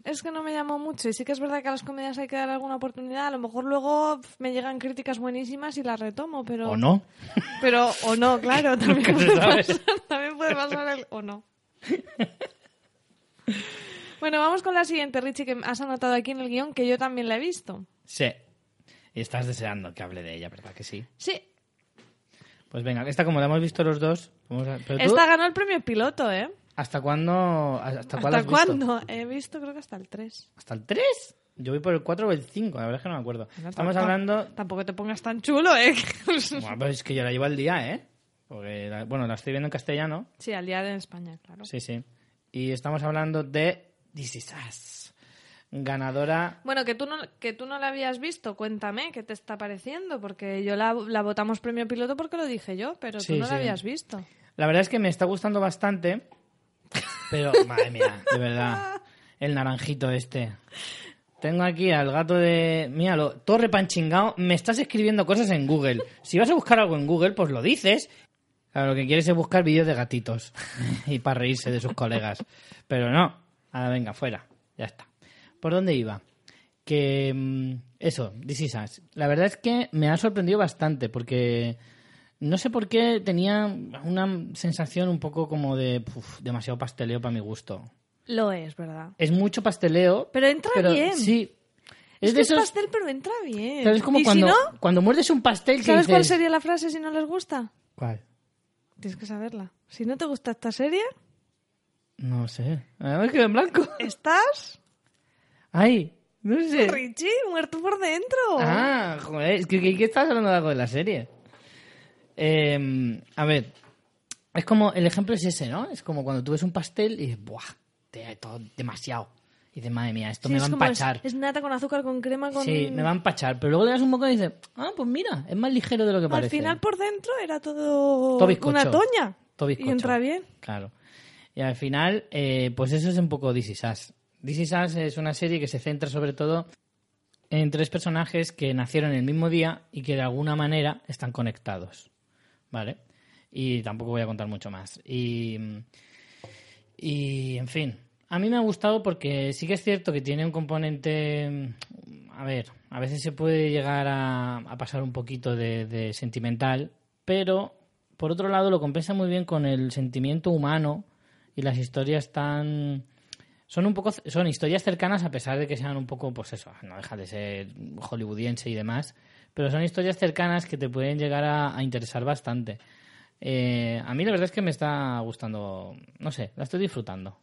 Speaker 2: Es que no me llamó mucho y sí que es verdad que a las comedias hay que dar alguna oportunidad, a lo mejor luego me llegan críticas buenísimas y las retomo, pero...
Speaker 1: ¿O no?
Speaker 2: Pero, o no, claro, también puede pasar, también puede pasar el o no. Bueno, vamos con la siguiente, Richie, que has anotado aquí en el guion, que yo también la he visto.
Speaker 1: Sí. Y estás deseando que hable de ella, ¿verdad que sí?
Speaker 2: Sí,
Speaker 1: Pues venga, esta como la hemos visto los dos. vamos a- pero tú,
Speaker 2: esta ganó el premio piloto, ¿eh?
Speaker 1: ¿Hasta cuándo? ¿Hasta,
Speaker 2: cuándo? He visto creo que hasta el 3.
Speaker 1: ¿Hasta el 3? Yo voy por el 4 o el 5, la verdad es que no me acuerdo. Estamos
Speaker 2: Tampoco-
Speaker 1: hablando...
Speaker 2: Tampoco te pongas tan chulo, ¿eh?
Speaker 1: Bueno, pues es que yo la llevo al día, ¿eh? Porque, la- bueno, la estoy viendo en castellano.
Speaker 2: sí, al día de España, claro.
Speaker 1: Sí, sí. Y estamos hablando de This Is Us. Ganadora...
Speaker 2: Bueno, que tú, no, que tú no la habías visto, cuéntame qué te está pareciendo, porque yo la, la votamos premio piloto porque lo dije yo, pero
Speaker 1: Sí,
Speaker 2: tú no
Speaker 1: sí.
Speaker 2: la habías visto.
Speaker 1: La verdad es que me está gustando bastante. Pero, madre mía, de verdad. El naranjito este. Tengo aquí al gato de. Míralo, todo repanchingado. Me estás escribiendo cosas en Google. Si vas a buscar algo en Google, pues lo dices. Claro, lo que quieres es buscar vídeos de gatitos. y para reírse de sus colegas. Pero no. Ahora venga, fuera. Ya está. ¿Por dónde iba? Que. mm, Eso, This Is Us. La verdad es que me ha sorprendido bastante porque. No sé por qué tenía una sensación un poco como de uf, demasiado pasteleo para mi gusto.
Speaker 2: Lo es, ¿verdad?
Speaker 1: Es mucho pasteleo.
Speaker 2: Pero entra bien.
Speaker 1: Sí.
Speaker 2: Es,
Speaker 1: Es,
Speaker 2: que
Speaker 1: de
Speaker 2: es
Speaker 1: esos.
Speaker 2: pastel, pero entra bien.
Speaker 1: ¿Sabes? Como
Speaker 2: y
Speaker 1: cuando,
Speaker 2: si no,
Speaker 1: cuando muerdes un pastel
Speaker 2: ¿sabes cuál sería la frase si no les gusta?
Speaker 1: ¿Cuál?
Speaker 2: Tienes que saberla. Si no te gusta esta serie,
Speaker 1: No sé. A ver, quedo en blanco.
Speaker 2: estás,
Speaker 1: Ay, no sé.
Speaker 2: Richie, muerto por dentro.
Speaker 1: Ah, joder, es que, que, que estás hablando de algo de la serie. Eh, a ver, es como, el ejemplo es ese, ¿no? Es como cuando tú ves un pastel y dices, ¡buah! Te, todo demasiado. Y dices, madre mía, esto
Speaker 2: Sí,
Speaker 1: me va a
Speaker 2: como es-
Speaker 1: empachar.
Speaker 2: Es, nata con azúcar, con crema, con...
Speaker 1: Sí, me va a empachar. Pero luego le das un poco y dices, ah, pues mira, es más ligero de lo que
Speaker 2: Al
Speaker 1: parece.
Speaker 2: final por dentro era todo
Speaker 1: Todo
Speaker 2: una toña.
Speaker 1: Todo
Speaker 2: y entra bien.
Speaker 1: Claro. Y al final, eh, pues eso es un poco This Is Us. This Is Us es una serie que se centra sobre todo en tres personajes que nacieron el mismo día y que de alguna manera están conectados. ¿Vale? Y tampoco voy a contar mucho más. Y, y en fin, a mí me ha gustado porque sí que es cierto que tiene un componente... A ver, a veces se puede llegar a, pasar un poquito de, de sentimental, pero por otro lado lo compensa muy bien con el sentimiento humano y las historias tan son un poco son historias cercanas a pesar de que sean un poco pues eso no deja de ser hollywoodiense y demás pero son historias cercanas que te pueden llegar a, a interesar bastante Eh, a mí la verdad es que me está gustando no sé la estoy disfrutando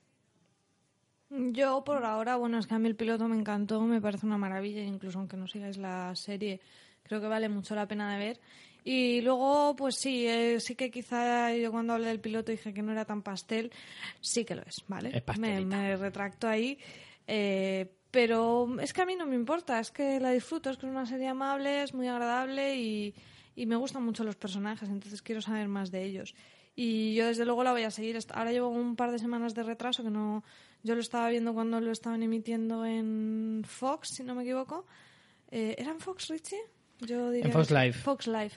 Speaker 2: Yo por ahora, bueno, es que a mí el piloto me encantó, me parece una maravilla, incluso aunque no sigáis la serie, creo que vale mucho la pena de ver. Y luego, pues sí, eh, sí que quizá yo cuando hablé del piloto dije que no era tan pastel, sí que lo es, ¿vale?
Speaker 1: Es
Speaker 2: me, me retracto ahí. eh, pero es que a mí no me importa, es que la disfruto, es que es una serie amable, es muy agradable y, y me gustan mucho los personajes, entonces quiero saber más de ellos. Y yo desde luego la voy a seguir. Ahora llevo un par de semanas de retraso que no. Yo lo estaba viendo cuando lo estaban emitiendo en Fox, si no me equivoco. Eh, ¿Era en Fox, Richie? Yo diría
Speaker 1: En Fox. Live.
Speaker 2: Fox Live.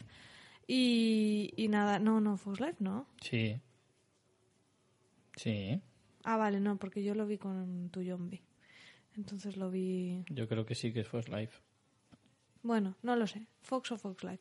Speaker 2: Y, y nada, no, no, Fox Live no.
Speaker 1: sí sí
Speaker 2: Ah, vale, no, porque yo lo vi con tu zombie. Entonces lo vi.
Speaker 1: yo creo que sí que es First Life
Speaker 2: Bueno, no lo sé. Fox o Fox Live.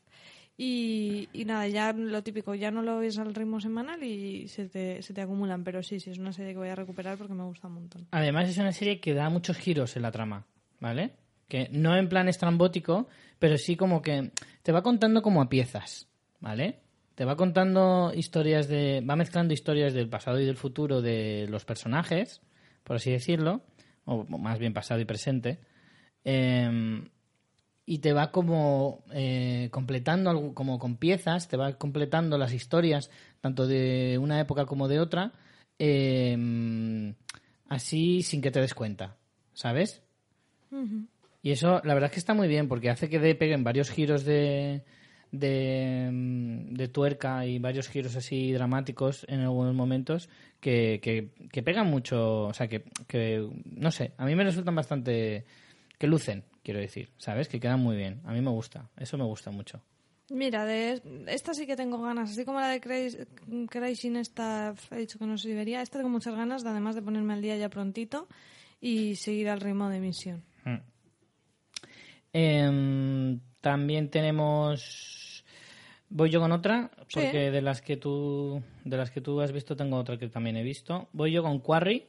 Speaker 2: Y, y nada, ya lo típico, ya no lo ves al ritmo semanal y se te, se te acumulan. Pero sí, sí, es una serie que voy a recuperar porque me gusta un montón.
Speaker 1: Además es una serie que da muchos giros en la trama, ¿vale? Que no en plan estrambótico, pero sí como que te va contando como a piezas, ¿vale? Te va contando historias de... va mezclando historias del pasado y del futuro de los personajes, por así decirlo, o más bien pasado y presente, eh, y te va como eh, completando algo, como con piezas, te va completando las historias tanto de una época como de otra, eh, así sin que te des cuenta, ¿sabes? Y eso, la verdad es que está muy bien porque hace que de peguen varios giros de, de, mm, de tuerca y varios giros así dramáticos en algunos momentos que, que, que pegan mucho, o sea, que, que, no sé, a mí me resultan bastante, que lucen, quiero decir, ¿sabes? Que quedan muy bien, a mí me gusta, eso me gusta mucho.
Speaker 2: Mira, de esta sí que tengo ganas, así como la de Crazy, esta he dicho que no se vería, esta tengo muchas ganas, de, además de ponerme al día ya prontito y seguir al ritmo de emisión.
Speaker 1: Em, también tenemos voy yo con otra
Speaker 2: Sí.
Speaker 1: porque de las que tú de las que tú has visto tengo otra que también he visto. Voy yo con Quarry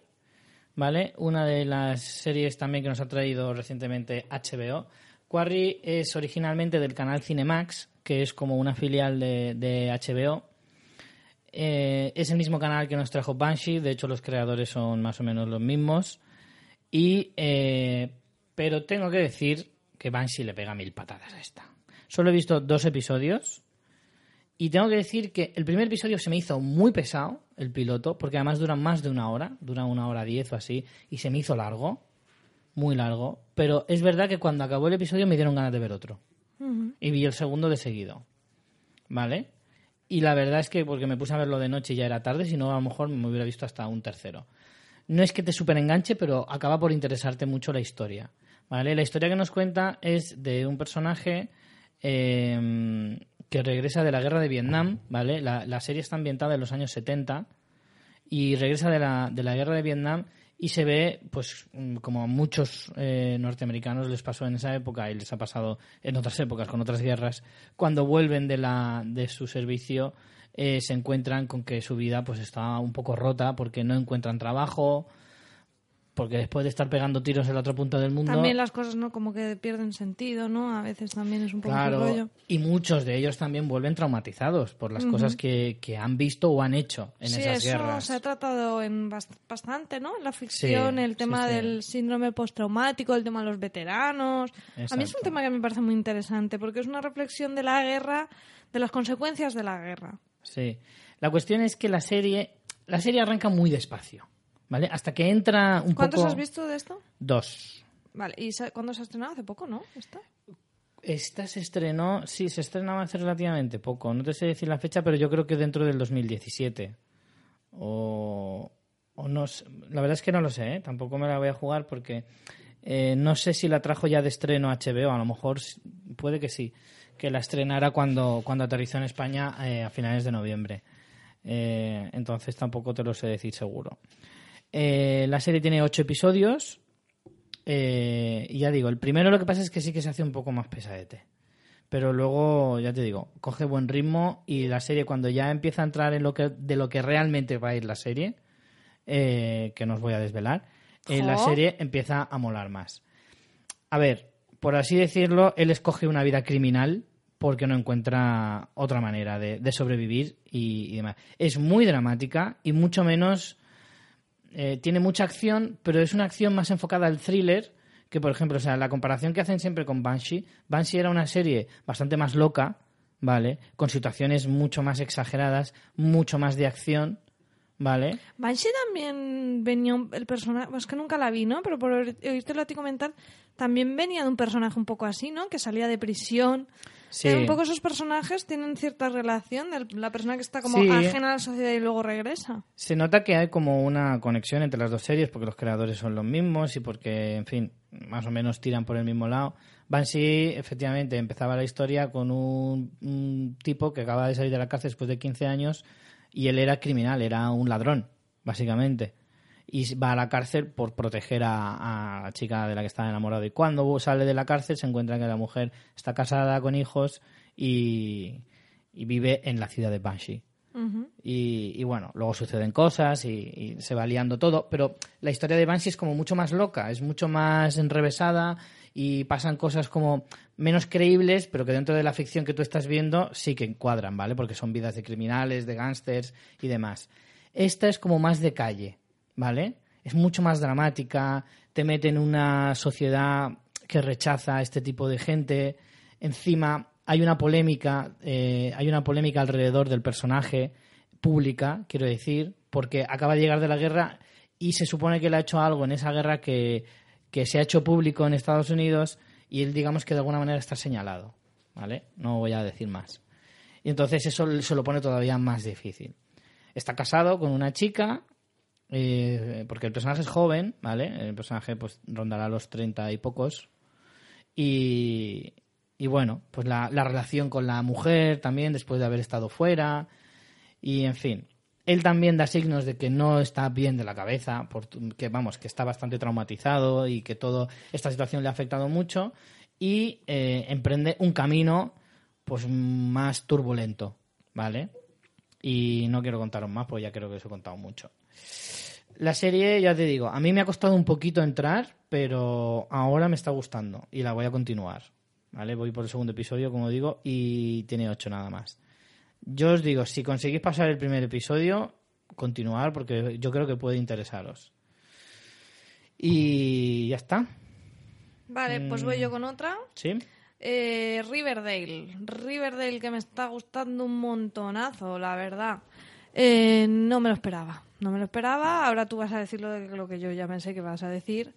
Speaker 1: vale una de las series también que nos ha traído recientemente HBO Quarry es originalmente del canal Cinemax que es como una filial de, de HBO Eh, es el mismo canal que nos trajo Banshee de hecho los creadores son más o menos los mismos. Y eh, pero tengo que decir que Banshee le pega mil patadas a esta. Solo he visto dos episodios y tengo que decir que el primer episodio se me hizo muy pesado, el piloto, porque además dura más de una hora, dura una hora diez o así, y se me hizo largo, muy largo. Pero es verdad que cuando acabó el episodio me dieron ganas de ver otro. Y vi el segundo de seguido. ¿Vale? Y la verdad es que porque me puse a verlo de noche y ya era tarde, si no a lo mejor me hubiera visto hasta un tercero. No es que te super enganche, pero acaba por interesarte mucho la historia. ¿Vale? La historia que nos cuenta es de un personaje eh, que regresa de la guerra de Vietnam, ¿vale? La, la serie está ambientada en los años 70 y regresa de la, de la guerra de Vietnam y se ve, pues, mm, como a muchos eh, norteamericanos les pasó en esa época y les ha pasado en otras épocas con otras guerras, cuando vuelven de, la, de su servicio eh, se encuentran con que su vida pues está un poco rota porque no encuentran trabajo, porque después de estar pegando tiros en la otra punta del mundo...
Speaker 2: También las cosas, ¿no? Como que pierden sentido, ¿no? A veces también es un poco su rollo.
Speaker 1: Claro, y muchos de ellos también vuelven traumatizados por las cosas que, que han visto o han hecho en
Speaker 2: sí,
Speaker 1: esas
Speaker 2: eso
Speaker 1: guerras.
Speaker 2: se ha tratado en bast- bastante, ¿no? En la ficción,
Speaker 1: Sí,
Speaker 2: el tema
Speaker 1: sí,
Speaker 2: del síndrome postraumático, el tema de los veteranos. A mí es un tema que me parece muy interesante porque es una reflexión de la guerra, de las consecuencias de la guerra.
Speaker 1: Sí. La cuestión es que la serie, la serie arranca muy despacio, ¿Vale? Hasta que entra un
Speaker 2: ¿Cuántos
Speaker 1: poco...
Speaker 2: has visto de esto?
Speaker 1: Dos.
Speaker 2: Vale, ¿y cuándo se ha estrenado? Hace poco, ¿no? ¿Esta?
Speaker 1: Esta se estrenó, sí, se estrenaba hace relativamente poco. No te sé decir la fecha, pero yo creo que dentro del 2017. O, o no sé. La verdad es que no lo sé, ¿eh? tampoco me la voy a jugar porque eh, no sé si la trajo ya de estreno HBO. A lo mejor puede que sí, que la estrenara cuando, cuando aterrizó en España eh, a finales de noviembre. Eh, entonces tampoco te lo sé decir seguro. Eh, la serie tiene ocho episodios. Eh, y ya digo, el primero lo que pasa es que sí que se hace un poco más pesadete. Pero luego, ya te digo, coge buen ritmo y la serie cuando ya empieza a entrar en lo que de lo que realmente va a ir la serie, eh, que no os voy a desvelar, eh, la serie empieza a molar más. A ver, por así decirlo, él escoge una vida criminal porque no encuentra otra manera de, de sobrevivir y, y demás. Es muy dramática y mucho menos eh, tiene mucha acción, pero es una acción más enfocada al thriller que, por ejemplo, o sea, la comparación que hacen siempre con Banshee. Banshee era una serie bastante más loca, ¿vale? Con situaciones mucho más exageradas, mucho más de acción, ¿vale?
Speaker 2: Banshee también venía el personaje, es que nunca la vi, ¿no? Pero por oír- oírtelo a ti comentar, también venía de un personaje un poco así, ¿no? Que salía de prisión.
Speaker 1: Sí.
Speaker 2: Que un poco esos personajes tienen cierta relación de la persona que está como
Speaker 1: Sí.
Speaker 2: ajena a la sociedad y luego regresa.
Speaker 1: Se nota que hay como una conexión entre las dos series porque los creadores son los mismos y porque, en fin, más o menos tiran por el mismo lado. Banshee, efectivamente, empezaba la historia con un, un tipo que acaba de salir de la cárcel después de 15 años y él era criminal, era un ladrón, básicamente. Y va a la cárcel por proteger a, a la chica de la que estaba enamorado. Y cuando sale de la cárcel se encuentra que la mujer está casada con hijos y, y vive en la ciudad de Banshee. Y, y bueno, luego suceden cosas y, y se va liando todo, pero la historia de Banshee es como mucho más loca, es mucho más enrevesada y pasan cosas como menos creíbles, pero que dentro de la ficción que tú estás viendo sí que encuadran, ¿vale? Porque son vidas de criminales, de gángsters y demás. Esta es como más de calle, ¿vale? Es mucho más dramática, te mete en una sociedad que rechaza a este tipo de gente. Encima hay una polémica, eh, hay una polémica alrededor del personaje pública, quiero decir, porque acaba de llegar de la guerra y se supone que le ha hecho algo en esa guerra que, que se ha hecho público en Estados Unidos y él digamos que de alguna manera está señalado, ¿vale? No voy a decir más. Y entonces eso se lo pone todavía más difícil. Está casado con una chica, eh, porque el personaje es joven, ¿vale? El personaje pues rondará los treinta y pocos. Y, y bueno, pues la, la relación con la mujer también después de haber estado fuera. Y en fin, él también da signos de que no está bien de la cabeza, que vamos, que está bastante traumatizado y que toda esta situación le ha afectado mucho y eh, emprende un camino pues más turbulento, ¿vale? Y no quiero contaros más, porque ya creo que os he contado mucho. La serie, ya te digo, a mí me ha costado un poquito entrar, pero ahora me está gustando y la voy a continuar. ¿Vale? Voy por el segundo episodio, como digo, y tiene ocho nada más. Yo os digo, si conseguís pasar el primer episodio, continuar, porque yo creo que puede interesaros. Y ya está,
Speaker 2: Vale, pues voy yo con otra.
Speaker 1: ¿sí?
Speaker 2: Eh, Riverdale. Riverdale que me está gustando un montonazo, la verdad. Eh, no me lo esperaba. No me lo esperaba. Ahora tú vas a decir lo, de, lo que yo ya pensé que vas a decir.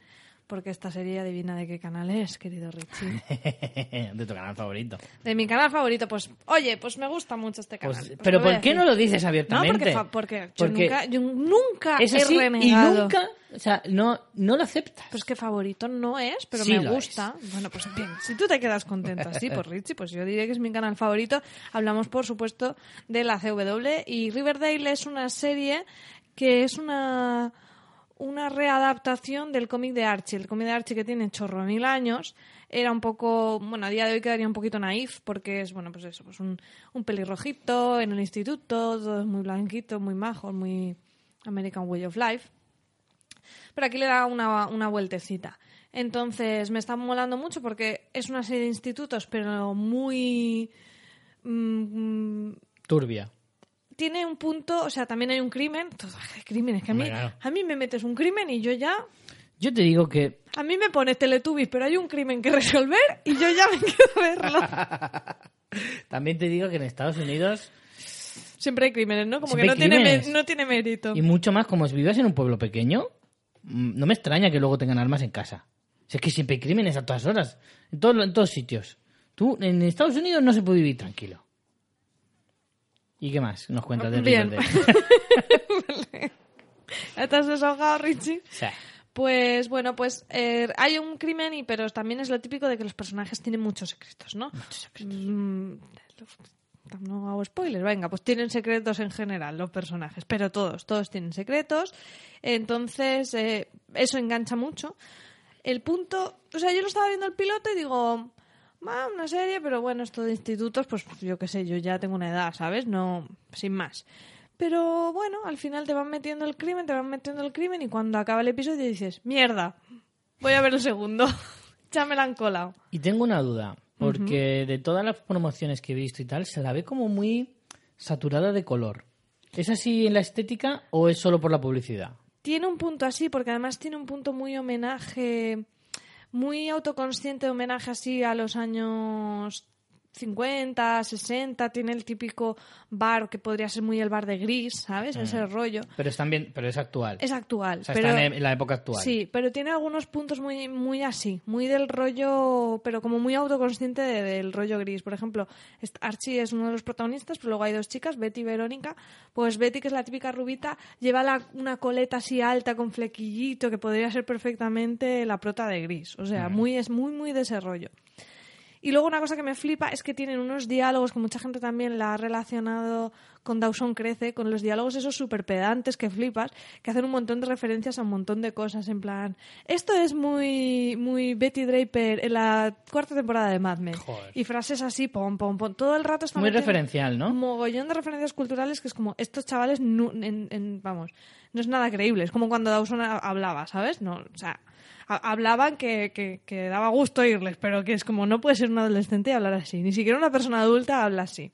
Speaker 2: Porque esta serie adivina de qué canal es, querido Richie.
Speaker 1: de tu canal favorito.
Speaker 2: De mi canal favorito, pues, oye, pues me gusta mucho este canal.
Speaker 1: Pues,
Speaker 2: Pues
Speaker 1: pero ¿por qué
Speaker 2: decir.
Speaker 1: no lo dices
Speaker 2: No,
Speaker 1: abiertamente?
Speaker 2: porque, fa- porque yo
Speaker 1: Porque
Speaker 2: nunca, yo nunca
Speaker 1: es
Speaker 2: he
Speaker 1: y nunca, o sea, no, no lo aceptas.
Speaker 2: Pues que favorito no es, pero
Speaker 1: Sí
Speaker 2: me gusta. Bueno, pues bien, si tú te quedas contento así por Richie, pues yo diré que es mi canal favorito. Hablamos, por supuesto, de la CW y Riverdale es una serie que es una una readaptación del cómic de Archie. El cómic de Archie que tiene chorro mil años era un poco, bueno, a día de hoy quedaría un poquito naif porque es, bueno, pues eso, pues un, un pelirrojito en el instituto, todo es muy blanquito, muy majo, muy American Way of Life. Pero aquí le da una, una vueltecita. Entonces me está molando mucho porque es una serie de institutos, pero muy... mm,
Speaker 1: Turbia.
Speaker 2: Tiene un punto, o sea, también hay un crimen. Todo, crímenes, que a mí, a mí me metes un crimen y yo ya...
Speaker 1: Yo te digo que
Speaker 2: A mí me pones Teletubbies, pero hay un crimen que resolver y yo ya me quiero verlo.
Speaker 1: también te digo que en Estados Unidos
Speaker 2: Siempre hay crímenes, ¿no? Como
Speaker 1: Siempre
Speaker 2: que no tiene, no tiene mérito.
Speaker 1: Y mucho más, como si vivas en un pueblo pequeño, mm, no me extraña que luego tengan armas en casa. Si es que siempre hay crímenes a todas horas, en, todo- en todos sitios. Tú, en Estados Unidos no se puede vivir tranquilo. ¿Y qué más nos cuentas de
Speaker 2: Bien. ¿Estás desahogado, Richie? Pues bueno, pues eh, hay un crimen, y pero también es lo típico de que los personajes tienen muchos secretos, ¿no? Mm, no hago spoilers, venga, pues tienen secretos en general los personajes, pero todos, todos tienen secretos. Entonces, eh, eso engancha mucho. El punto, o sea, yo lo estaba viendo el piloto y digo, va, una serie, pero bueno, esto de institutos, pues yo qué sé, yo ya tengo una edad, ¿sabes? No, sin más. Pero bueno, al final te van metiendo el crimen, te van metiendo el crimen y cuando acaba el episodio dices, mierda, voy a ver el segundo. ya me la han colado.
Speaker 1: y tengo una duda, porque de todas las promociones que he visto y tal, se la ve como muy saturada de color. ¿Es así en la estética o es solo por la publicidad?
Speaker 2: Tiene un punto así, porque además tiene un punto muy homenaje, muy autoconsciente homenaje así a los años 50, 60. Tiene el típico bar que podría ser muy el bar de gris, ¿sabes? Ese rollo.
Speaker 1: Pero es también, pero es actual.
Speaker 2: Es actual.
Speaker 1: o sea,
Speaker 2: pero...
Speaker 1: está en la época actual.
Speaker 2: Sí, pero tiene algunos puntos muy, muy así, muy del rollo, pero como muy autoconsciente de- del rollo gris. Por ejemplo, Archie es uno de los protagonistas, pero luego hay dos chicas, Betty y Verónica. Pues Betty, que es la típica rubita, lleva la- una coleta así alta con flequillito que podría ser perfectamente la prota de gris. O sea, muy, es muy, muy de ese rollo. Y luego una cosa que me flipa es que tienen unos diálogos que mucha gente también la ha relacionado con Dawson Crece, con los diálogos esos súper pedantes que flipas, que hacen un montón de referencias a un montón de cosas, en plan, esto es muy, muy Betty Draper en la cuarta temporada de Mad Men.
Speaker 1: Joder.
Speaker 2: Y frases así, pom, pom, pom, todo el rato está
Speaker 1: Muy referencial, ¿no?
Speaker 2: Un mogollón de referencias culturales que es como, estos chavales, no, en- en- vamos, no es nada creíble, es como cuando Dawson ha- hablaba, ¿sabes? No, o sea, hablaban que, que, que daba gusto oírles, pero que es como no puede ser un adolescente y hablar así. Ni siquiera una persona adulta habla así.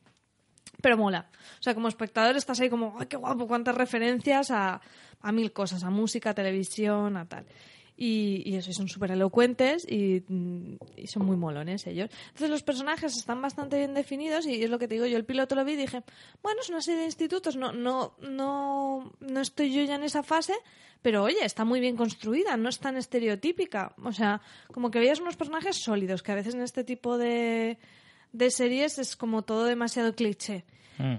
Speaker 2: Pero mola. O sea, como espectador estás ahí como, ¡ay, qué guapo! Cuántas referencias a, a mil cosas, a música, a televisión, a tal. Y, y eso, son súper elocuentes y, mm, y son muy molones ellos. Entonces los personajes están bastante bien definidos y es lo que te digo, yo el piloto lo vi y dije, bueno, es una serie de institutos, no, no, no, no estoy yo ya en esa fase, pero oye, está muy bien construida, no es tan estereotípica. O sea, como que veías unos personajes sólidos, que a veces en este tipo de, de series es como todo demasiado cliché.
Speaker 1: Mm.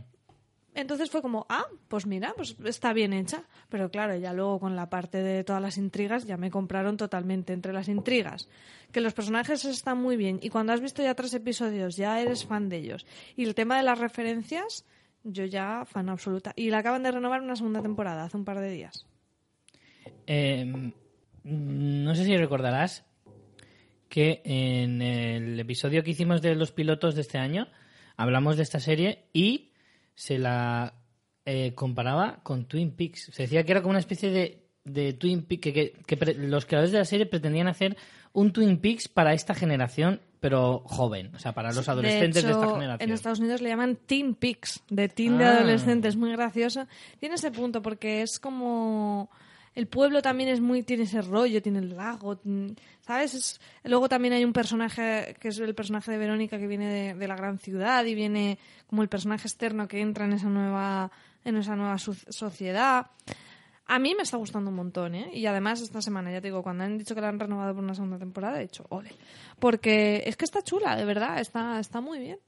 Speaker 2: Entonces fue como, ah, pues mira, pues está bien hecha. Pero claro, ya luego con la parte de todas las intrigas ya me compraron totalmente. Entre las intrigas, que los personajes están muy bien y cuando has visto ya tres episodios ya eres fan de ellos. Y el tema de las referencias, yo ya fan absoluta. Y la acaban de renovar una segunda temporada hace un par de días.
Speaker 1: Mm, no sé si recordarás que en el episodio que hicimos de los pilotos de este año hablamos de esta serie y se la eh, comparaba con Twin Peaks. Se decía que era como una especie de, de Twin Peaks, que, que- que pre- los creadores de la serie pretendían hacer un Twin Peaks para esta generación, pero joven, o sea, para los adolescentes de,
Speaker 2: hecho,
Speaker 1: esta generación.
Speaker 2: En Estados Unidos le llaman Teen Pics, de teen de
Speaker 1: Ah.
Speaker 2: adolescentes, muy gracioso. Tiene ese punto porque es como el pueblo también es muy tiene ese rollo, tiene el lago, mm, ¿sabes? Es- luego también hay un personaje que es el personaje de Verónica que viene de, la gran ciudad y viene como el personaje externo que entra en esa nueva en esa nueva sociedad. A mí me está gustando un montón, ¿eh? Y además esta semana, ya te digo, cuando han dicho que la han renovado por una segunda temporada, he dicho, ole. Porque es que está chula, de verdad, está, está muy bien.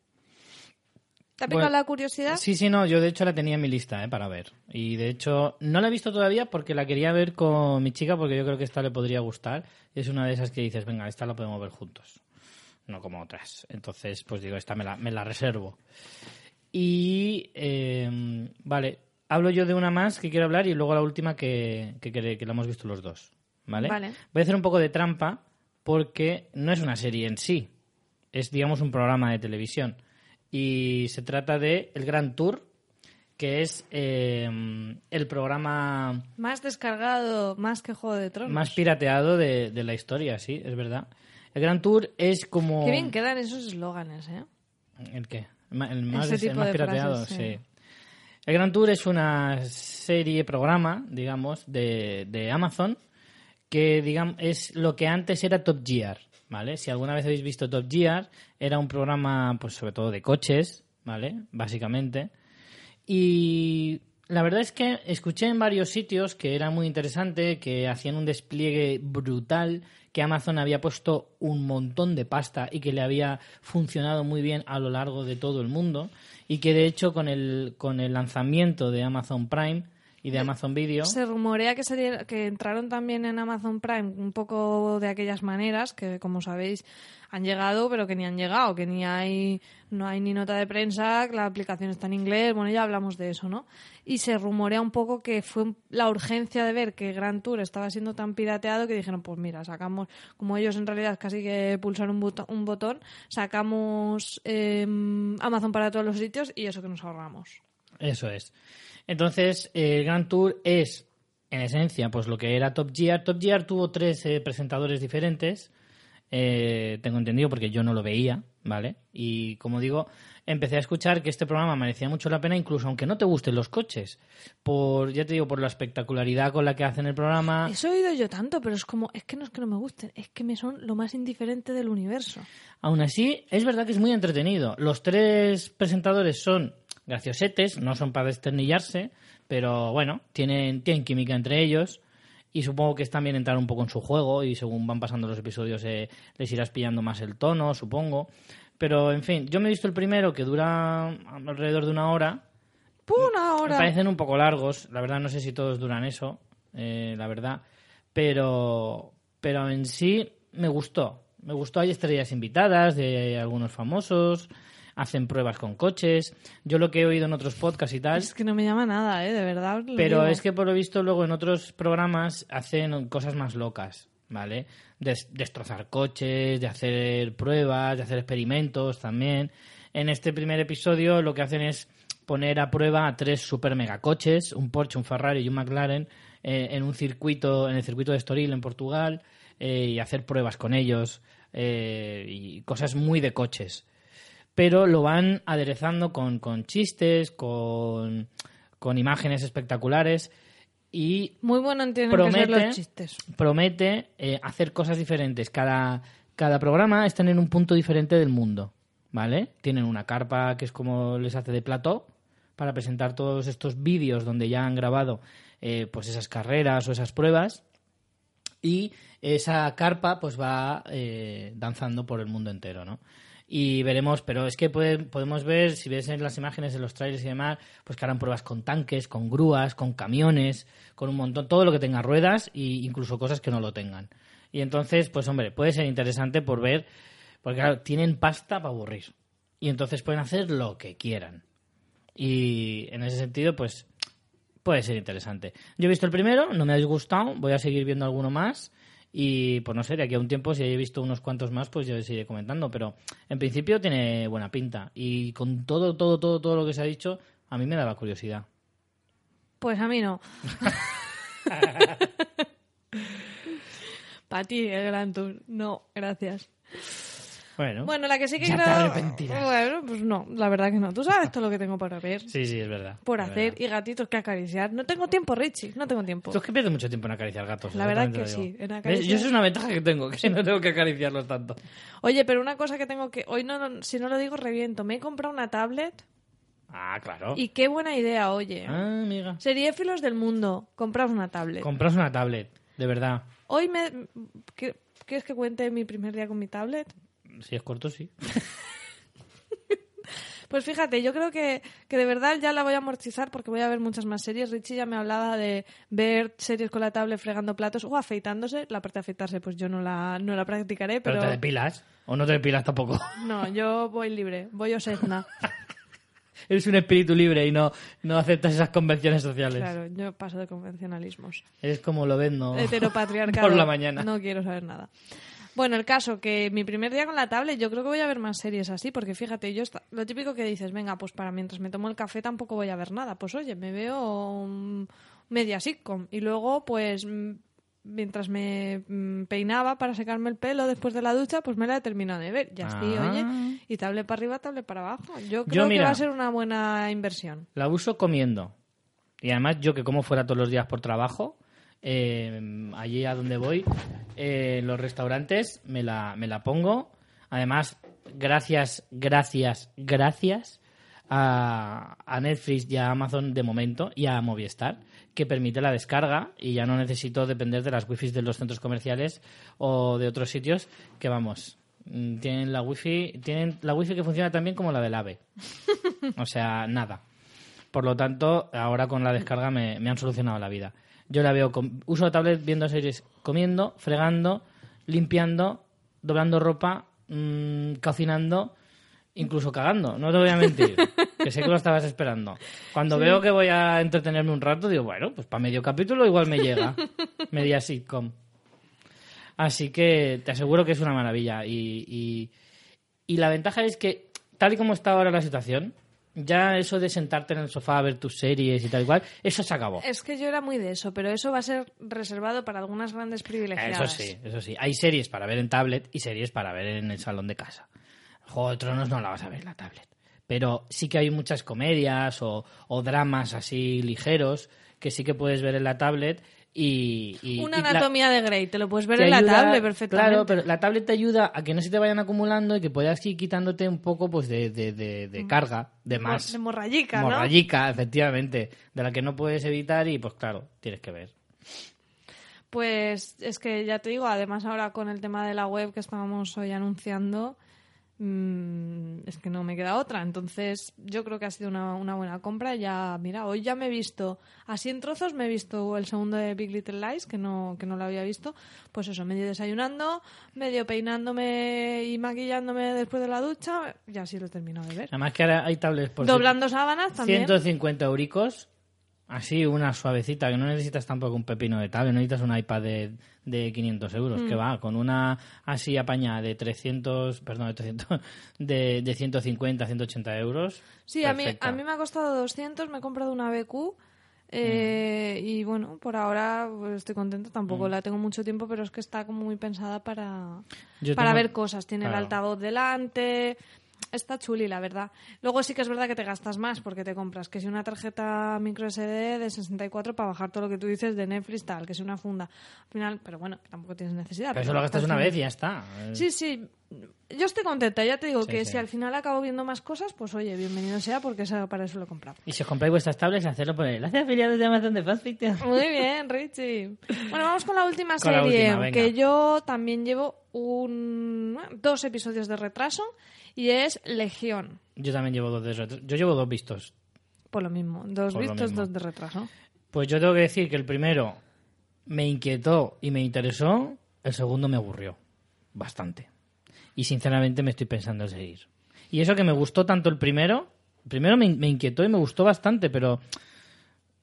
Speaker 2: ¿Te ha picado
Speaker 1: Bueno,
Speaker 2: la curiosidad?
Speaker 1: Sí, sí, no, yo de hecho la tenía en mi lista ¿eh? para ver. Y de hecho no la he visto todavía porque la quería ver con mi chica porque yo creo que esta le podría gustar. Es una de esas que dices, venga, esta la podemos ver juntos. No como otras. Entonces, pues digo, esta me la, me la reservo. Y, eh, vale, hablo yo de una más que quiero hablar y luego la última que, que, que- que la hemos visto los dos. ¿Vale?
Speaker 2: Vale.
Speaker 1: Voy a hacer un poco de trampa porque no es una serie en sí. Es, digamos, un programa de televisión. Y se trata de El Gran Tour, que es eh, el programa
Speaker 2: Más descargado, más que Juego de Tronos.
Speaker 1: más pirateado de, de la historia, sí, es verdad. El Gran Tour es como...
Speaker 2: Qué bien quedan esos eslóganes, ¿eh?
Speaker 1: ¿El qué? El más, el más pirateado,
Speaker 2: frases,
Speaker 1: sí.
Speaker 2: sí.
Speaker 1: El Gran Tour es una serie, programa, digamos, de, de Amazon, que digamos, es lo que antes era Top Gear, ¿vale? Si alguna vez habéis visto Top Gear, era un programa, pues sobre todo de coches, ¿vale? Básicamente. Y la verdad es que escuché en varios sitios que era muy interesante, que hacían un despliegue brutal, que Amazon había puesto un montón de pasta y que le había funcionado muy bien a lo largo de todo el mundo y que de hecho con el, con el lanzamiento de Amazon Prime y de Amazon Video...
Speaker 2: Se rumorea que, sería- que entraron también en Amazon Prime un poco de aquellas maneras que, como sabéis, han llegado, pero que ni han llegado, que ni hay, no hay ni nota de prensa, que la aplicación está en inglés, bueno, ya hablamos de eso, ¿no? Y se rumorea un poco que fue la urgencia de ver que Grand Tour estaba siendo tan pirateado que dijeron, pues mira, sacamos, como ellos en realidad casi que pulsaron un, buto- un botón, sacamos eh, Amazon para todos los sitios y eso que nos ahorramos.
Speaker 1: Eso es. Entonces, el Grand Tour es, en esencia, pues lo que era Top Gear. Top Gear tuvo tres eh, presentadores diferentes, eh, tengo entendido porque yo no lo veía, ¿vale? Y como digo, empecé a escuchar que este programa merecía mucho la pena, incluso aunque no te gusten los coches, por, ya te digo, por la espectacularidad con la que hacen el programa.
Speaker 2: Eso he oído yo tanto, pero es como, es que no es que no me gusten, es que me son lo más indiferente del universo.
Speaker 1: Aún así, es verdad que es muy entretenido. Los tres presentadores son graciosetes, no son para desternillarse, pero bueno, tienen, tienen química entre ellos y supongo que es también entrar un poco en su juego y según van pasando los episodios eh, les irás pillando más el tono, supongo. Pero, en fin, yo me he visto el primero que dura alrededor de una hora.
Speaker 2: Una
Speaker 1: Me
Speaker 2: hora.
Speaker 1: parecen un poco largos, la verdad no sé si todos duran eso, eh, la verdad, pero, pero en sí me gustó. Me gustó, hay estrellas invitadas de algunos famosos, hacen pruebas con coches. Yo lo que he oído en otros podcasts y tal,
Speaker 2: Es que no me llama nada, ¿eh? De verdad.
Speaker 1: pero
Speaker 2: digo.
Speaker 1: es que por lo visto luego en otros programas hacen cosas más locas, ¿vale? Des- destrozar coches, de hacer pruebas, de hacer experimentos también. En este primer episodio lo que hacen es poner a prueba a tres super megacoches, un Porsche, un Ferrari y un McLaren, eh, en un circuito, en el circuito de Estoril en Portugal, eh, y hacer pruebas con ellos eh, y cosas muy de coches pero lo van aderezando con, con chistes, con, con imágenes espectaculares y
Speaker 2: Muy bueno tienen que ser
Speaker 1: promete,
Speaker 2: los chistes.
Speaker 1: promete eh, hacer cosas diferentes. Cada, cada programa está en un punto diferente del mundo, ¿vale? Tienen una carpa que es como les hace de plató para presentar todos estos vídeos donde ya han grabado eh, pues esas carreras o esas pruebas y esa carpa pues va eh, danzando por el mundo entero, ¿no? Y veremos, pero es que podemos ver, si ves en las imágenes de los trailers y demás, pues que harán pruebas con tanques, con grúas, con camiones, con un montón, todo lo que tenga ruedas e incluso cosas que no lo tengan. Y entonces, pues hombre, puede ser interesante por ver, porque claro, tienen pasta para aburrir. Y entonces pueden hacer lo que quieran. Y en ese sentido, pues puede ser interesante. Yo he visto el primero, no me ha disgustado, voy a seguir viendo alguno más y pues no sé, de aquí a un tiempo si he visto unos cuantos más, pues yo les iré comentando, pero en principio tiene buena pinta y con todo, todo, todo, todo lo que se ha dicho, a mí me daba curiosidad.
Speaker 2: Pues a mí no. Para ti, el Gran Tour. No, gracias.
Speaker 1: Bueno,
Speaker 2: Bueno, la que sí que
Speaker 1: ya te
Speaker 2: creo-
Speaker 1: arrepentirás.
Speaker 2: Bueno, pues no, la verdad que no. Tú sabes todo lo que tengo para ver,
Speaker 1: sí, sí, es verdad.
Speaker 2: por
Speaker 1: es
Speaker 2: hacer
Speaker 1: verdad.
Speaker 2: y gatitos que acariciar. No tengo tiempo, Richie, no tengo tiempo.
Speaker 1: Tú es que pierdes mucho tiempo en acariciar gatos.
Speaker 2: La verdad que sí, en acariciar-
Speaker 1: Yo eso es una ventaja que tengo, que no tengo que acariciarlos tanto.
Speaker 2: Oye, pero una cosa que tengo que... Hoy, no, si no lo digo, reviento. Me he comprado una tablet
Speaker 1: Ah, claro.
Speaker 2: y qué buena idea, oye.
Speaker 1: Ah, amiga.
Speaker 2: Seriéfilos del mundo, compraos una tablet.
Speaker 1: Compras una tablet, de verdad.
Speaker 2: Hoy me... ¿qué- ¿Quieres que cuente mi primer día con mi tablet?
Speaker 1: Si es corto, sí.
Speaker 2: Pues fíjate, yo creo que, que de verdad ya la voy a amortizar porque voy a ver muchas más series. Richie ya me hablaba de ver series con la tablet fregando platos o afeitándose. La parte de afeitarse pues yo no la, no la practicaré,
Speaker 1: Pero,
Speaker 2: pero...
Speaker 1: te depilas. O no te depilas tampoco.
Speaker 2: No, yo voy libre, voy osezna.
Speaker 1: Eres un espíritu libre y no, no aceptas esas convenciones sociales.
Speaker 2: Claro, yo paso de convencionalismos.
Speaker 1: Eres como lo ven, no.
Speaker 2: Heteropatriarcado.
Speaker 1: Por la mañana.
Speaker 2: No quiero saber nada. Bueno, el caso que mi primer día con la tablet, yo creo que voy a ver más series así, porque fíjate, yo lo típico que dices, venga, pues para mientras me tomo el café tampoco voy a ver nada. Pues oye, me veo media sitcom y luego pues mm, mientras me mm, peinaba para secarme el pelo después de la ducha, pues me la he terminado de ver. Ya estoy,
Speaker 1: Ah.
Speaker 2: oye, y tablet para arriba, tablet para abajo. Yo creo que
Speaker 1: mira.
Speaker 2: va a ser una buena inversión.
Speaker 1: La uso comiendo. Y además, yo que como fuera todos los días por trabajo, eh, allí a donde voy, eh, en los restaurantes, me la, me la pongo. Además, gracias, gracias, gracias a, a Netflix y a Amazon de momento y a Movistar, que permite la descarga y ya no necesito depender de las wifis de los centros comerciales o de otros sitios que vamos. mm, Tienen la wifi, tienen la wifi que funciona también como la del AVE. O sea, nada. Por lo tanto, ahora con la descarga me, me han solucionado la vida. Yo la veo, com- uso la tablet viendo series, comiendo, fregando, limpiando, doblando ropa, mm, cocinando, incluso cagando. No te voy a mentir, que sé que lo estabas esperando. Cuando veo que voy a entretenerme un rato, digo, bueno, pues para medio capítulo igual me llega. Media sitcom. Así que te aseguro que es una maravilla. Y, y, y la ventaja es que, tal y como está ahora la situación, ya eso de sentarte en el sofá a ver tus series y tal y cual, eso se acabó.
Speaker 2: Es que yo era muy de eso, pero eso va a ser reservado para algunas grandes
Speaker 1: Eso
Speaker 2: privilegiadas.
Speaker 1: sí, eso sí. Hay series para ver en tablet y series para ver en el salón de casa. Juego de Tronos no la vas a ver en la tablet. Pero sí que hay muchas comedias o, o dramas así ligeros que sí que puedes ver en la tablet y... y-
Speaker 2: Una
Speaker 1: y la-
Speaker 2: anatomía de Grey, te lo puedes ver en la
Speaker 1: ayuda-
Speaker 2: tablet perfectamente.
Speaker 1: Claro, pero la tablet te ayuda a que no se te vayan acumulando y que puedas ir quitándote un poco pues de, de, de- de carga, de más...
Speaker 2: Mm. De morrayica, ¿no?
Speaker 1: morrayica, efectivamente, de la que no puedes evitar y pues claro, tienes que ver.
Speaker 2: Pues es que ya te digo, además ahora con el tema de la web que estábamos hoy anunciando, mm, es que no me queda otra. Entonces yo creo que ha sido una, una buena compra. Ya, mira, hoy ya me he visto, así en trozos me he visto el segundo de Big Little Lies, que no, que no lo había visto. Pues eso, medio desayunando, medio peinándome y maquillándome después de la ducha, y así lo he terminado de ver.
Speaker 1: Además que ahora hay tablets por
Speaker 2: Doblando sábanas también.
Speaker 1: 150 euricos, así una suavecita, que no necesitas tampoco un pepino de tablet, no necesitas un iPad de, de 500 euros,
Speaker 2: Mm.
Speaker 1: que va, con una así apañada de 300, perdón, de 300, de, de 150, 180 euros.
Speaker 2: Sí, a mí, a mí me ha costado 200, me he comprado una BQ eh, y bueno, por ahora pues, estoy contenta, tampoco
Speaker 1: Mm.
Speaker 2: la tengo mucho tiempo, pero es que está como muy pensada para,
Speaker 1: Yo
Speaker 2: para
Speaker 1: tengo-
Speaker 2: ver cosas, tiene el altavoz delante, está chuli la verdad. Luego sí que es verdad que te gastas más porque te compras que si una tarjeta micro SD de 64 para bajar todo lo que tú dices de Netflix tal, que si una funda, al final, pero bueno, que tampoco tienes necesidad.
Speaker 1: Pero eso lo gastas una vez y ya está.
Speaker 2: Sí, sí. Yo estoy contenta. Ya te digo
Speaker 1: Sí,
Speaker 2: que
Speaker 1: sí.
Speaker 2: si al final acabo viendo más cosas, pues oye, bienvenido sea porque para eso lo he comprado.
Speaker 1: Y si os compráis vuestras tablets, hacerlo por el enlace de afiliados de Amazon de Fanfiction.
Speaker 2: Muy bien, Richie. Bueno, vamos con la última
Speaker 1: Con la
Speaker 2: serie,
Speaker 1: última,
Speaker 2: que yo también llevo un dos episodios de retraso y es Legión.
Speaker 1: Yo también llevo dos de esos. Yo llevo dos vistos.
Speaker 2: Por lo mismo, dos
Speaker 1: Por
Speaker 2: vistos,
Speaker 1: mismo.
Speaker 2: dos de retraso.
Speaker 1: Pues yo tengo que decir que el primero me inquietó y me interesó, el segundo me aburrió bastante. Y sinceramente me estoy pensando en seguir. Y eso que me gustó tanto el primero, el primero me, me inquietó y me gustó bastante, pero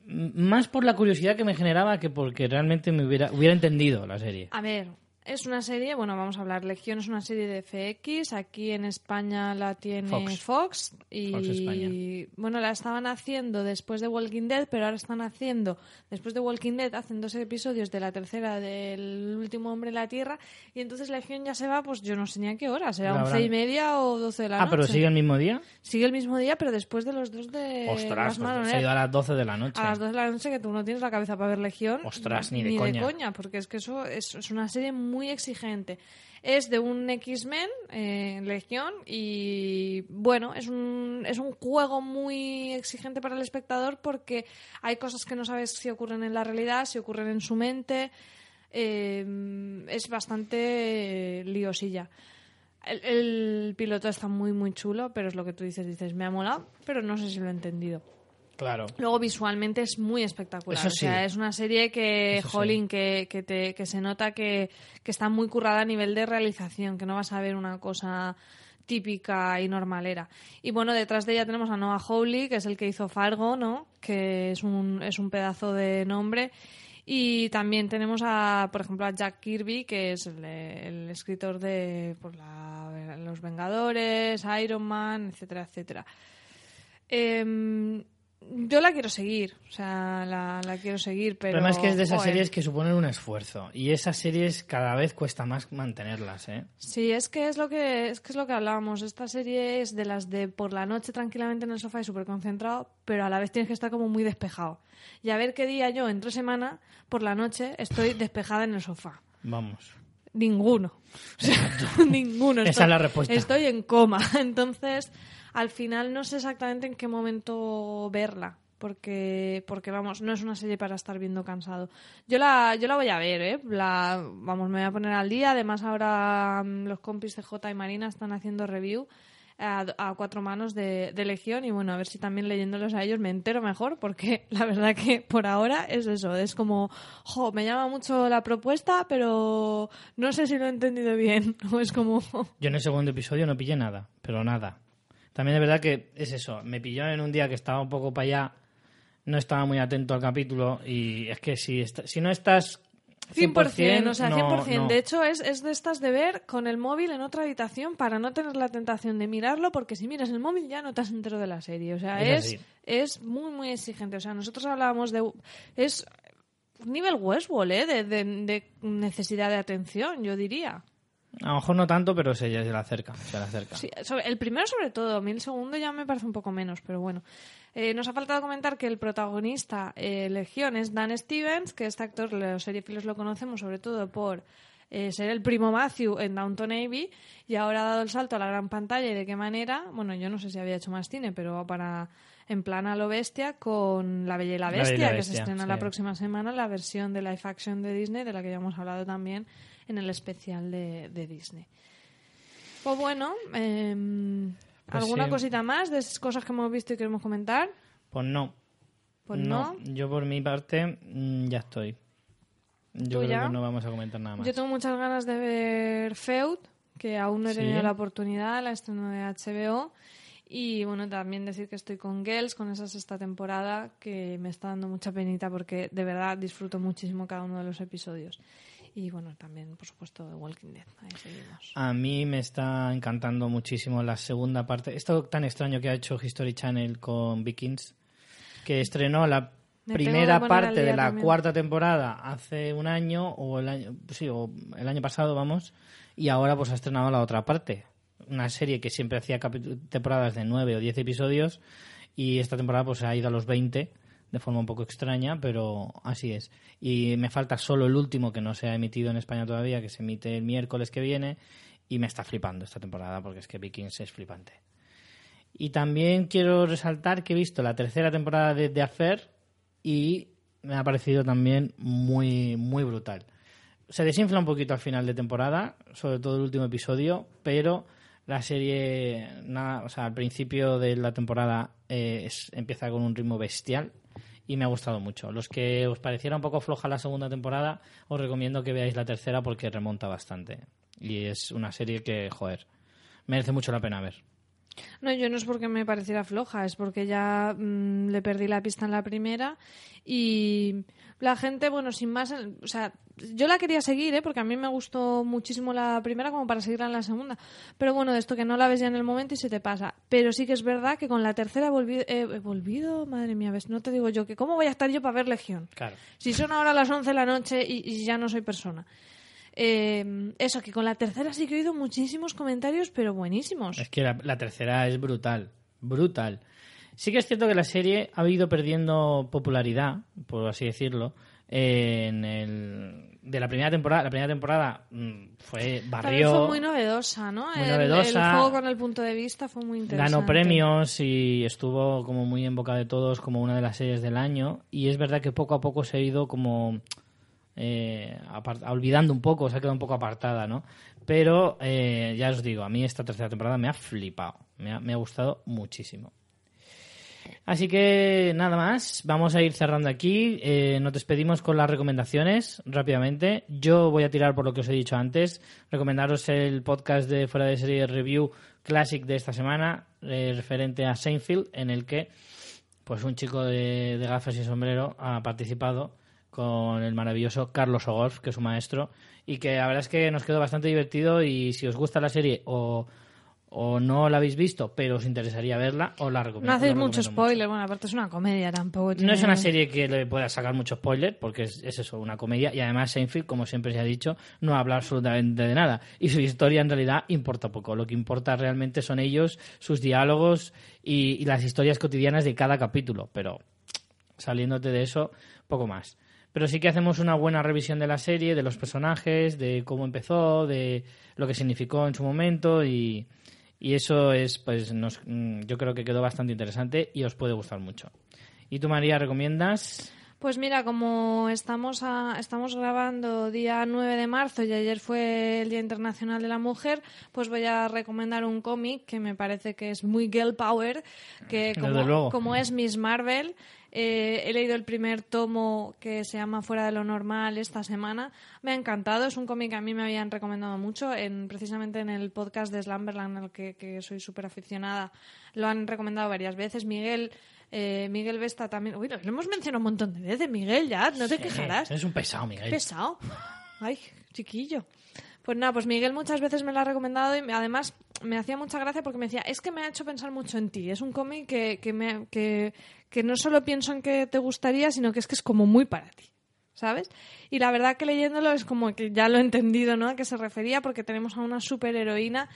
Speaker 1: más por la curiosidad que me generaba que porque realmente me hubiera, hubiera entendido la serie.
Speaker 2: A ver, es una serie, bueno, vamos a hablar. Legión es una serie de FX. Aquí en España la tiene
Speaker 1: Fox.
Speaker 2: Fox. y
Speaker 1: Fox
Speaker 2: bueno, la estaban haciendo después de Walking Dead, pero ahora están haciendo, después de Walking Dead, hacen dos episodios de la tercera del último hombre en la Tierra. Y entonces Legión ya se va, pues yo no sé ni a qué hora, será once y media o doce de la
Speaker 1: Ah,
Speaker 2: noche.
Speaker 1: pero sigue el mismo día.
Speaker 2: Sigue el mismo día, pero después de los dos de
Speaker 1: Ostras, pues se ha ido a las 12 de la noche.
Speaker 2: A las 2 de la noche que tú no tienes la cabeza para ver Legión.
Speaker 1: Ostras, ni de coña.
Speaker 2: porque es que eso es, es una serie muy exigente. Es de un X-Men, eh, Legión, y bueno, es un, es un juego muy exigente para el espectador porque hay cosas que no sabes si ocurren en la realidad, si ocurren en su mente. eh, es bastante liosilla. El, el piloto está muy, muy chulo, pero es lo que tú dices, dices, me ha molado, pero no sé si lo he entendido.
Speaker 1: Claro.
Speaker 2: Luego visualmente es muy espectacular. O sea, es una serie que,
Speaker 1: Eso sí.
Speaker 2: jolín, que, que, te- que se nota que, que está muy currada a nivel de realización, que no vas a ver una cosa típica y normalera. Y bueno, detrás de ella tenemos a Noah Hawley, que es el que hizo Fargo, ¿no? Que es un, es un pedazo de nombre. Y también tenemos a, por ejemplo, a Jack Kirby, que es el, el escritor de por la- Los Vengadores, Iron Man, etcétera, etcétera. Em, yo la quiero seguir, o sea, la, la quiero seguir, pero...
Speaker 1: El problema es que es de esas
Speaker 2: joder.
Speaker 1: series que suponen un esfuerzo. Y esas series cada vez cuesta más mantenerlas, ¿eh?
Speaker 2: Sí, es que es lo que es que es lo que hablábamos. Esta serie es de las de por la noche tranquilamente en el sofá y súper concentrado, pero a la vez tienes que estar como muy despejado. Y a ver qué día yo, entre semana, por la noche, estoy despejada en el sofá.
Speaker 1: Vamos.
Speaker 2: Ninguno. O sea, ninguno.
Speaker 1: Esa es la respuesta.
Speaker 2: Estoy en coma. Entonces, al final no sé exactamente en qué momento verla. Porque, porque vamos, no es una serie para estar viendo cansado. Yo la, yo la voy a ver, ¿eh? La, vamos, me voy a poner al día. Además, ahora mm, los compis de J y Marina están haciendo review a, cuatro manos de, de Legión. Y bueno, a ver si también leyéndolos a ellos me entero mejor. Porque la verdad que por ahora es eso. Es como, jo, me llama mucho la propuesta, pero no sé si lo he entendido bien. Es como,
Speaker 1: Yo en el segundo episodio no pillé nada, pero nada. También es verdad que es eso, me pilló en un día que estaba un poco para allá, no estaba muy atento al capítulo y es que si, si no estás
Speaker 2: 100%, o sea,
Speaker 1: no,
Speaker 2: 100%.
Speaker 1: no.
Speaker 2: De hecho, es, es de estas de ver con el móvil en otra habitación para no tener la tentación de mirarlo, porque si miras el móvil ya no te has entero de la serie. O sea,
Speaker 1: Es
Speaker 2: es, muy, muy exigente. O sea, nosotros hablábamos de... Es nivel Westworld, ¿eh? De, de- de necesidad de atención, yo diría.
Speaker 1: A lo mejor no tanto, pero se, se le acerca, se le acerca.
Speaker 2: Sí, sobre- el primero sobre todo, a mí el segundo ya me parece un poco menos, pero bueno. Eh, nos ha faltado comentar que el protagonista, eh, Legión, es Dan Stevens, que este actor, los seriefilos lo conocemos sobre todo por eh, ser el primo Matthew en Downton Abbey, y ahora ha dado el salto a la gran pantalla y de qué manera, bueno, yo no sé si había hecho más cine, pero para en plan a lo bestia con La Bella y la
Speaker 1: La
Speaker 2: Bestia,
Speaker 1: la
Speaker 2: que se estrena
Speaker 1: sí.
Speaker 2: la próxima semana, la versión de live action de Disney, de la que ya hemos hablado también en el especial de, de Disney. Pues bueno, em,
Speaker 1: Pues
Speaker 2: ¿alguna
Speaker 1: sí.
Speaker 2: cosita más de esas cosas que hemos visto y queremos comentar?
Speaker 1: Pues no.
Speaker 2: Pues no.
Speaker 1: Yo por mi parte mm, ya estoy. Yo
Speaker 2: ¿Tú
Speaker 1: creo
Speaker 2: ya?
Speaker 1: que no vamos a comentar nada más.
Speaker 2: Yo tengo muchas ganas de ver Feud, que aún no he
Speaker 1: Sí.
Speaker 2: tenido la oportunidad, la estreno de HBO. Y bueno, también decir que estoy con Girls, con esa sexta temporada, que me está dando mucha penita porque de verdad disfruto muchísimo cada uno de los episodios. Y bueno, también, por supuesto, Walking Dead. Ahí seguimos.
Speaker 1: A mí me está encantando muchísimo la segunda parte. Esto tan extraño que ha hecho History Channel con Vikings, que estrenó la
Speaker 2: Me
Speaker 1: primera parte de la
Speaker 2: también.
Speaker 1: cuarta temporada hace un año o el año sí o el año pasado vamos y ahora pues ha estrenado la otra parte una serie que siempre hacía temporadas de nueve o diez episodios y esta temporada pues ha ido a los 20 de forma un poco extraña pero así es. Y me falta solo el último que no se ha emitido en España todavía que se emite el miércoles que viene y me está flipando esta temporada porque es que Vikings es flipante. Y también quiero resaltar que he visto la tercera temporada de The Affair y me ha parecido también muy, muy brutal. Se desinfla un poquito al final de temporada, sobre todo el último episodio, pero la serie, nada, o sea, al principio de la temporada eh, es- empieza con un ritmo bestial y me ha gustado mucho. Los que os pareciera un poco floja la segunda temporada, os recomiendo que veáis la tercera porque remonta bastante. Y es una serie que, joder, merece mucho la pena ver.
Speaker 2: No, yo no es porque me pareciera floja, es porque ya mm, le perdí la pista en la primera y la gente, bueno, sin más, o sea, yo la quería seguir, ¿eh? porque a mí me gustó muchísimo la primera como para seguirla en la segunda, pero bueno, de esto que no la ves ya en el momento y se te pasa. Pero sí que es verdad que con la tercera he volvido, he volvido madre mía, ves, no te digo yo que cómo voy a estar yo para ver Legión.
Speaker 1: Claro.
Speaker 2: Si son ahora las 11 de la noche y, y ya no soy persona. Eh, eso, que con la tercera sí que he oído muchísimos comentarios, pero buenísimos.
Speaker 1: Es que la, la tercera es brutal, brutal. Sí que es cierto que la serie ha ido perdiendo popularidad, por así decirlo, en el, de la primera temporada. La primera temporada mm, fue barrió,
Speaker 2: fue muy novedosa, ¿no?
Speaker 1: muy
Speaker 2: el,
Speaker 1: novedosa.
Speaker 2: el juego con el punto de vista fue muy interesante.
Speaker 1: ganó premios y estuvo como muy en boca de todos como una de las series del año. Y es verdad que poco a poco se ha ido como eh, olvidando un poco, se ha quedado un poco apartada, ¿no? Pero eh, ya os digo, a mí esta tercera temporada me ha flipado, me ha, me ha gustado muchísimo. Así que nada más, vamos a ir cerrando aquí. Eh, nos despedimos con las recomendaciones rápidamente. Yo voy a tirar por lo que os he dicho antes, recomendaros el podcast de Fuera de Serie Review Classic de esta semana, eh, referente a Seinfeld, en el que pues un chico de gafas y sombrero ha participado con el maravilloso Carlos Ogorf, que es su maestro, y que la verdad es que nos quedó bastante divertido y si os gusta la serie o, o no la habéis visto, pero os interesaría verla, os la recomiendo.
Speaker 2: No hacéis mucho spoiler, bueno, aparte es una comedia tampoco.
Speaker 1: No es una serie que le pueda sacar mucho spoiler, porque es, es eso, una comedia, y además Seinfeld, como siempre se ha dicho, no habla absolutamente de nada. Y su historia en realidad importa poco. Lo que importa realmente son ellos, sus diálogos y, y las historias cotidianas de cada capítulo, pero saliéndote de eso, poco más. Pero sí que hacemos una buena revisión de la serie, de los personajes, de cómo empezó, de lo que significó en su momento y, y eso es, pues, nos, mm, yo creo que quedó bastante interesante y os puede gustar mucho. ¿Y tú, María, recomiendas?
Speaker 2: Pues mira, como estamos, a- estamos grabando día 9 de marzo y ayer fue el Día Internacional de la Mujer, pues voy a recomendar un cómic que me parece que es muy girl power, que como es Miss Marvel, eh, he leído el primer tomo que se llama Fuera de lo Normal esta semana. Me ha encantado, es un cómic que a mí me habían recomendado mucho, en, precisamente en el podcast de Slumberland, al que, que soy súper aficionada, lo han recomendado varias veces. Miguel... eh, Miguel Vesta también. Uy, lo hemos mencionado un montón de veces, Miguel, ya, no te quejarás.
Speaker 1: Es un pesado, Miguel.
Speaker 2: Pesado. Ay, chiquillo. Pues nada, pues Miguel muchas veces me lo ha recomendado y además me hacía mucha gracia porque me decía, es que me ha hecho pensar mucho en ti. Es un cómic que, que, me- que, que no solo pienso en que te gustaría, sino que es que es como muy para ti. ¿Sabes? Y la verdad que leyéndolo es como que ya lo he entendido, ¿no? A qué se refería, porque tenemos a una superheroína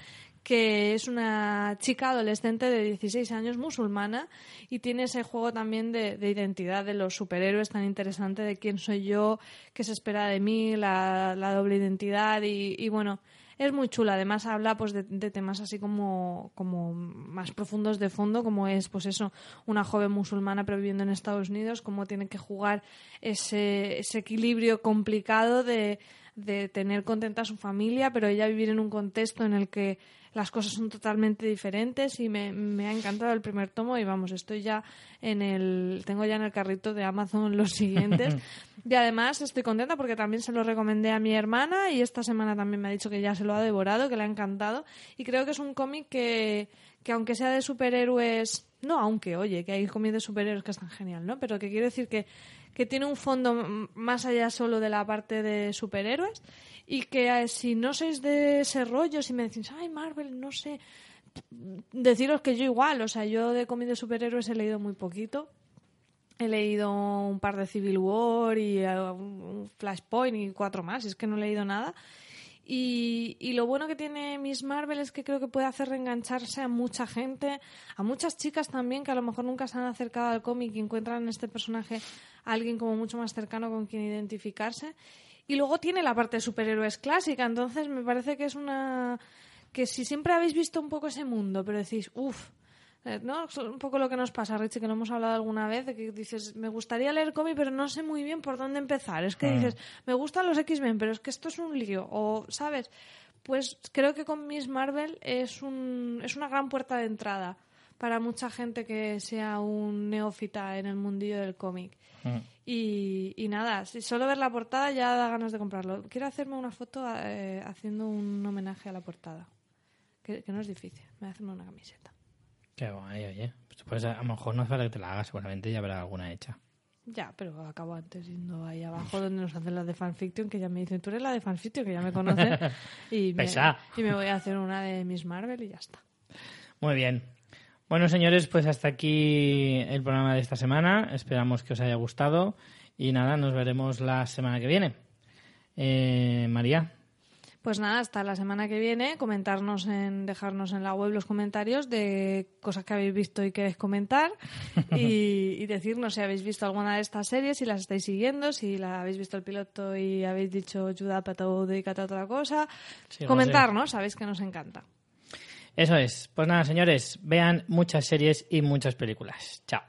Speaker 2: que es una chica adolescente de 16 años musulmana y tiene ese juego también de, de identidad de los superhéroes tan interesante de quién soy yo, qué se espera de mí, la, la doble identidad y, y bueno, es muy chula. Además habla pues de, de temas así como, como más profundos de fondo, como es pues eso, una joven musulmana pero viviendo en Estados Unidos, cómo tiene que jugar ese, ese equilibrio complicado de, de tener contenta a su familia, pero ella vivir en un contexto en el que las cosas son totalmente diferentes y me, me ha encantado el primer tomo y vamos, estoy ya en el, tengo ya en el carrito de Amazon los siguientes. Y además estoy contenta porque también se lo recomendé a mi hermana y esta semana también me ha dicho que ya se lo ha devorado, que le ha encantado. Y creo que es un cómic que, que aunque sea de superhéroes, no aunque, oye, que hay cómics de superhéroes que están genial, ¿no? Pero que quiero decir que, que tiene un fondo más allá solo de la parte de superhéroes y que eh, si no sois de ese rollo, si me decís, ay, Marvel, no sé, deciros que yo igual, o sea, yo de cómics de superhéroes he leído muy poquito. He leído un par de Civil War y eh, un Flashpoint y cuatro más, es que no he leído nada. Y, y lo bueno que tiene Miss Marvel es que creo que puede hacer reengancharse a mucha gente, a muchas chicas también que a lo mejor nunca se han acercado al cómic y encuentran en este personaje a alguien como mucho más cercano con quien identificarse. Y luego tiene la parte de superhéroes clásica, entonces me parece que es una... que si siempre habéis visto un poco ese mundo, pero decís, uff, eh, ¿no? Es un poco lo que nos pasa, Richie, que lo hemos hablado alguna vez, de que dices, me gustaría leer cómic, pero no sé muy bien por dónde empezar. Es que dices, me gustan los X-Men, pero es que esto es un lío. O, ¿sabes? Pues creo que con Miss Marvel es, un, es una gran puerta de entrada para mucha gente que sea un neófita en el mundillo del cómic. Y, y nada, si solo ver la portada ya da ganas de comprarlo. Quiero hacerme una foto eh, haciendo un homenaje a la portada. Que, que no es difícil. Me voy a hacerme una camiseta.
Speaker 1: Qué guay, oye. Pues, a lo mejor no hace falta que te la hagas, seguramente ya habrá alguna hecha.
Speaker 2: Ya, pero acabo antes yendo ahí abajo donde nos hacen las de fanfiction, que ya me dicen, tú eres la de fanfiction, que ya me conocen. y, me, y me voy a hacer una de Miss Marvel y ya está.
Speaker 1: Muy bien. Bueno, señores, pues hasta aquí el programa de esta semana. Esperamos que os haya gustado. Y nada, nos veremos la semana que viene. Eh, María.
Speaker 2: Pues nada, hasta la semana que viene, comentarnos en, dejarnos en la web los comentarios de cosas que habéis visto y queréis comentar y, y decirnos si habéis visto alguna de estas series, si las estáis siguiendo, si la habéis visto el piloto y habéis dicho ayuda para todo, dedícate a otra cosa.
Speaker 1: Sí,
Speaker 2: Comentarnos, sabéis que nos encanta.
Speaker 1: Eso es. Pues nada, señores, vean muchas series y muchas películas. Chao.